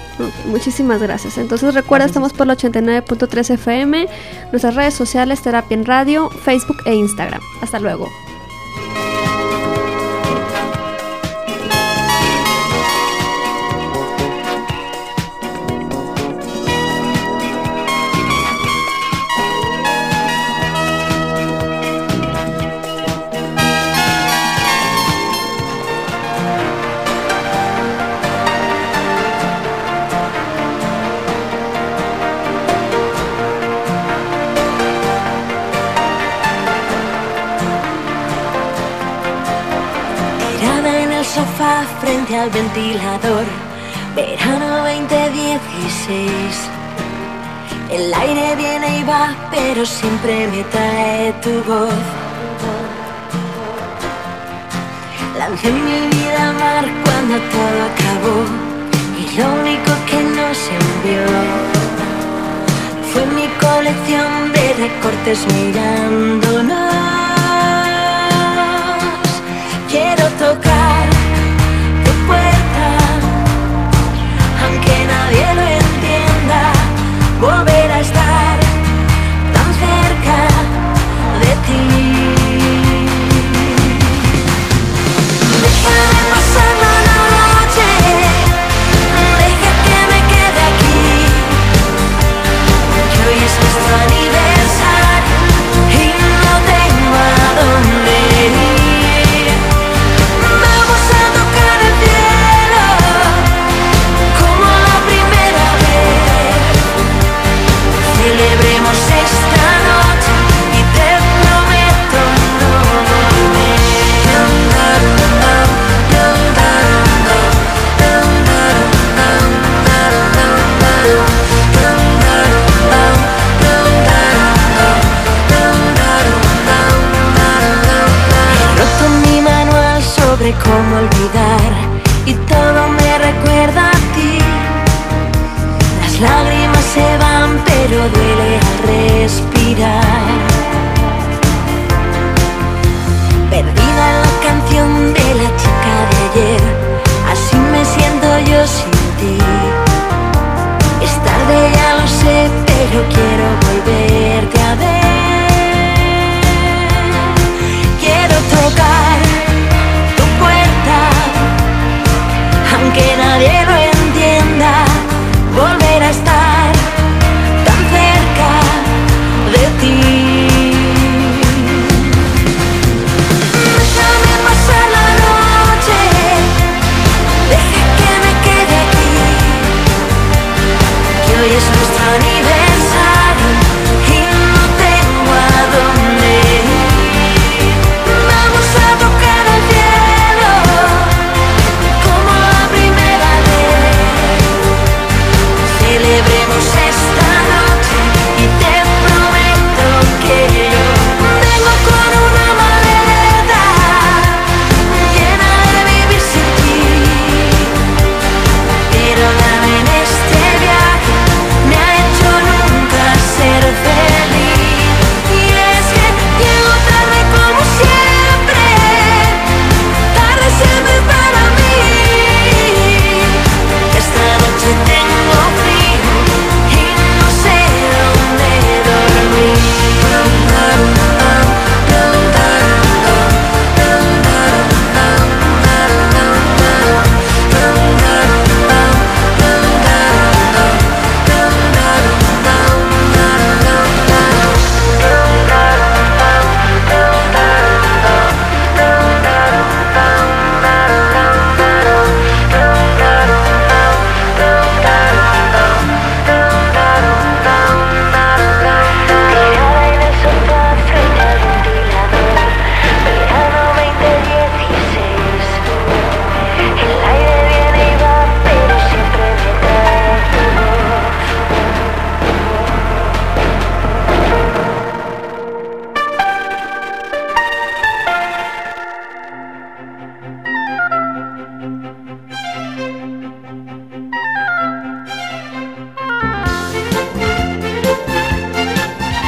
muchísimas gracias. Entonces recuerda, estamos por la 89.3 FM, nuestras redes sociales, Terapia en Radio, Facebook e Instagram. Hasta luego. Al ventilador. Verano 2016. El aire viene y va, pero siempre me trae tu voz. Lancé mi vida al mar cuando todo acabó. Y lo único que nos envió fue mi colección de recortes mirándonos. Quiero tocar lleno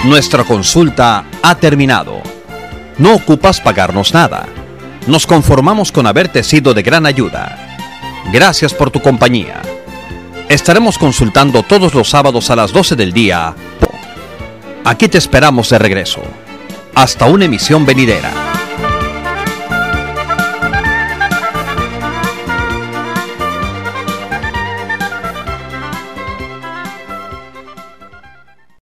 Nuestra consulta ha terminado. No ocupas pagarnos nada. Nos conformamos con haberte sido de gran ayuda. Gracias por tu compañía. Estaremos consultando todos los sábados a las 12 del día. Aquí te esperamos de regreso. Hasta una emisión venidera.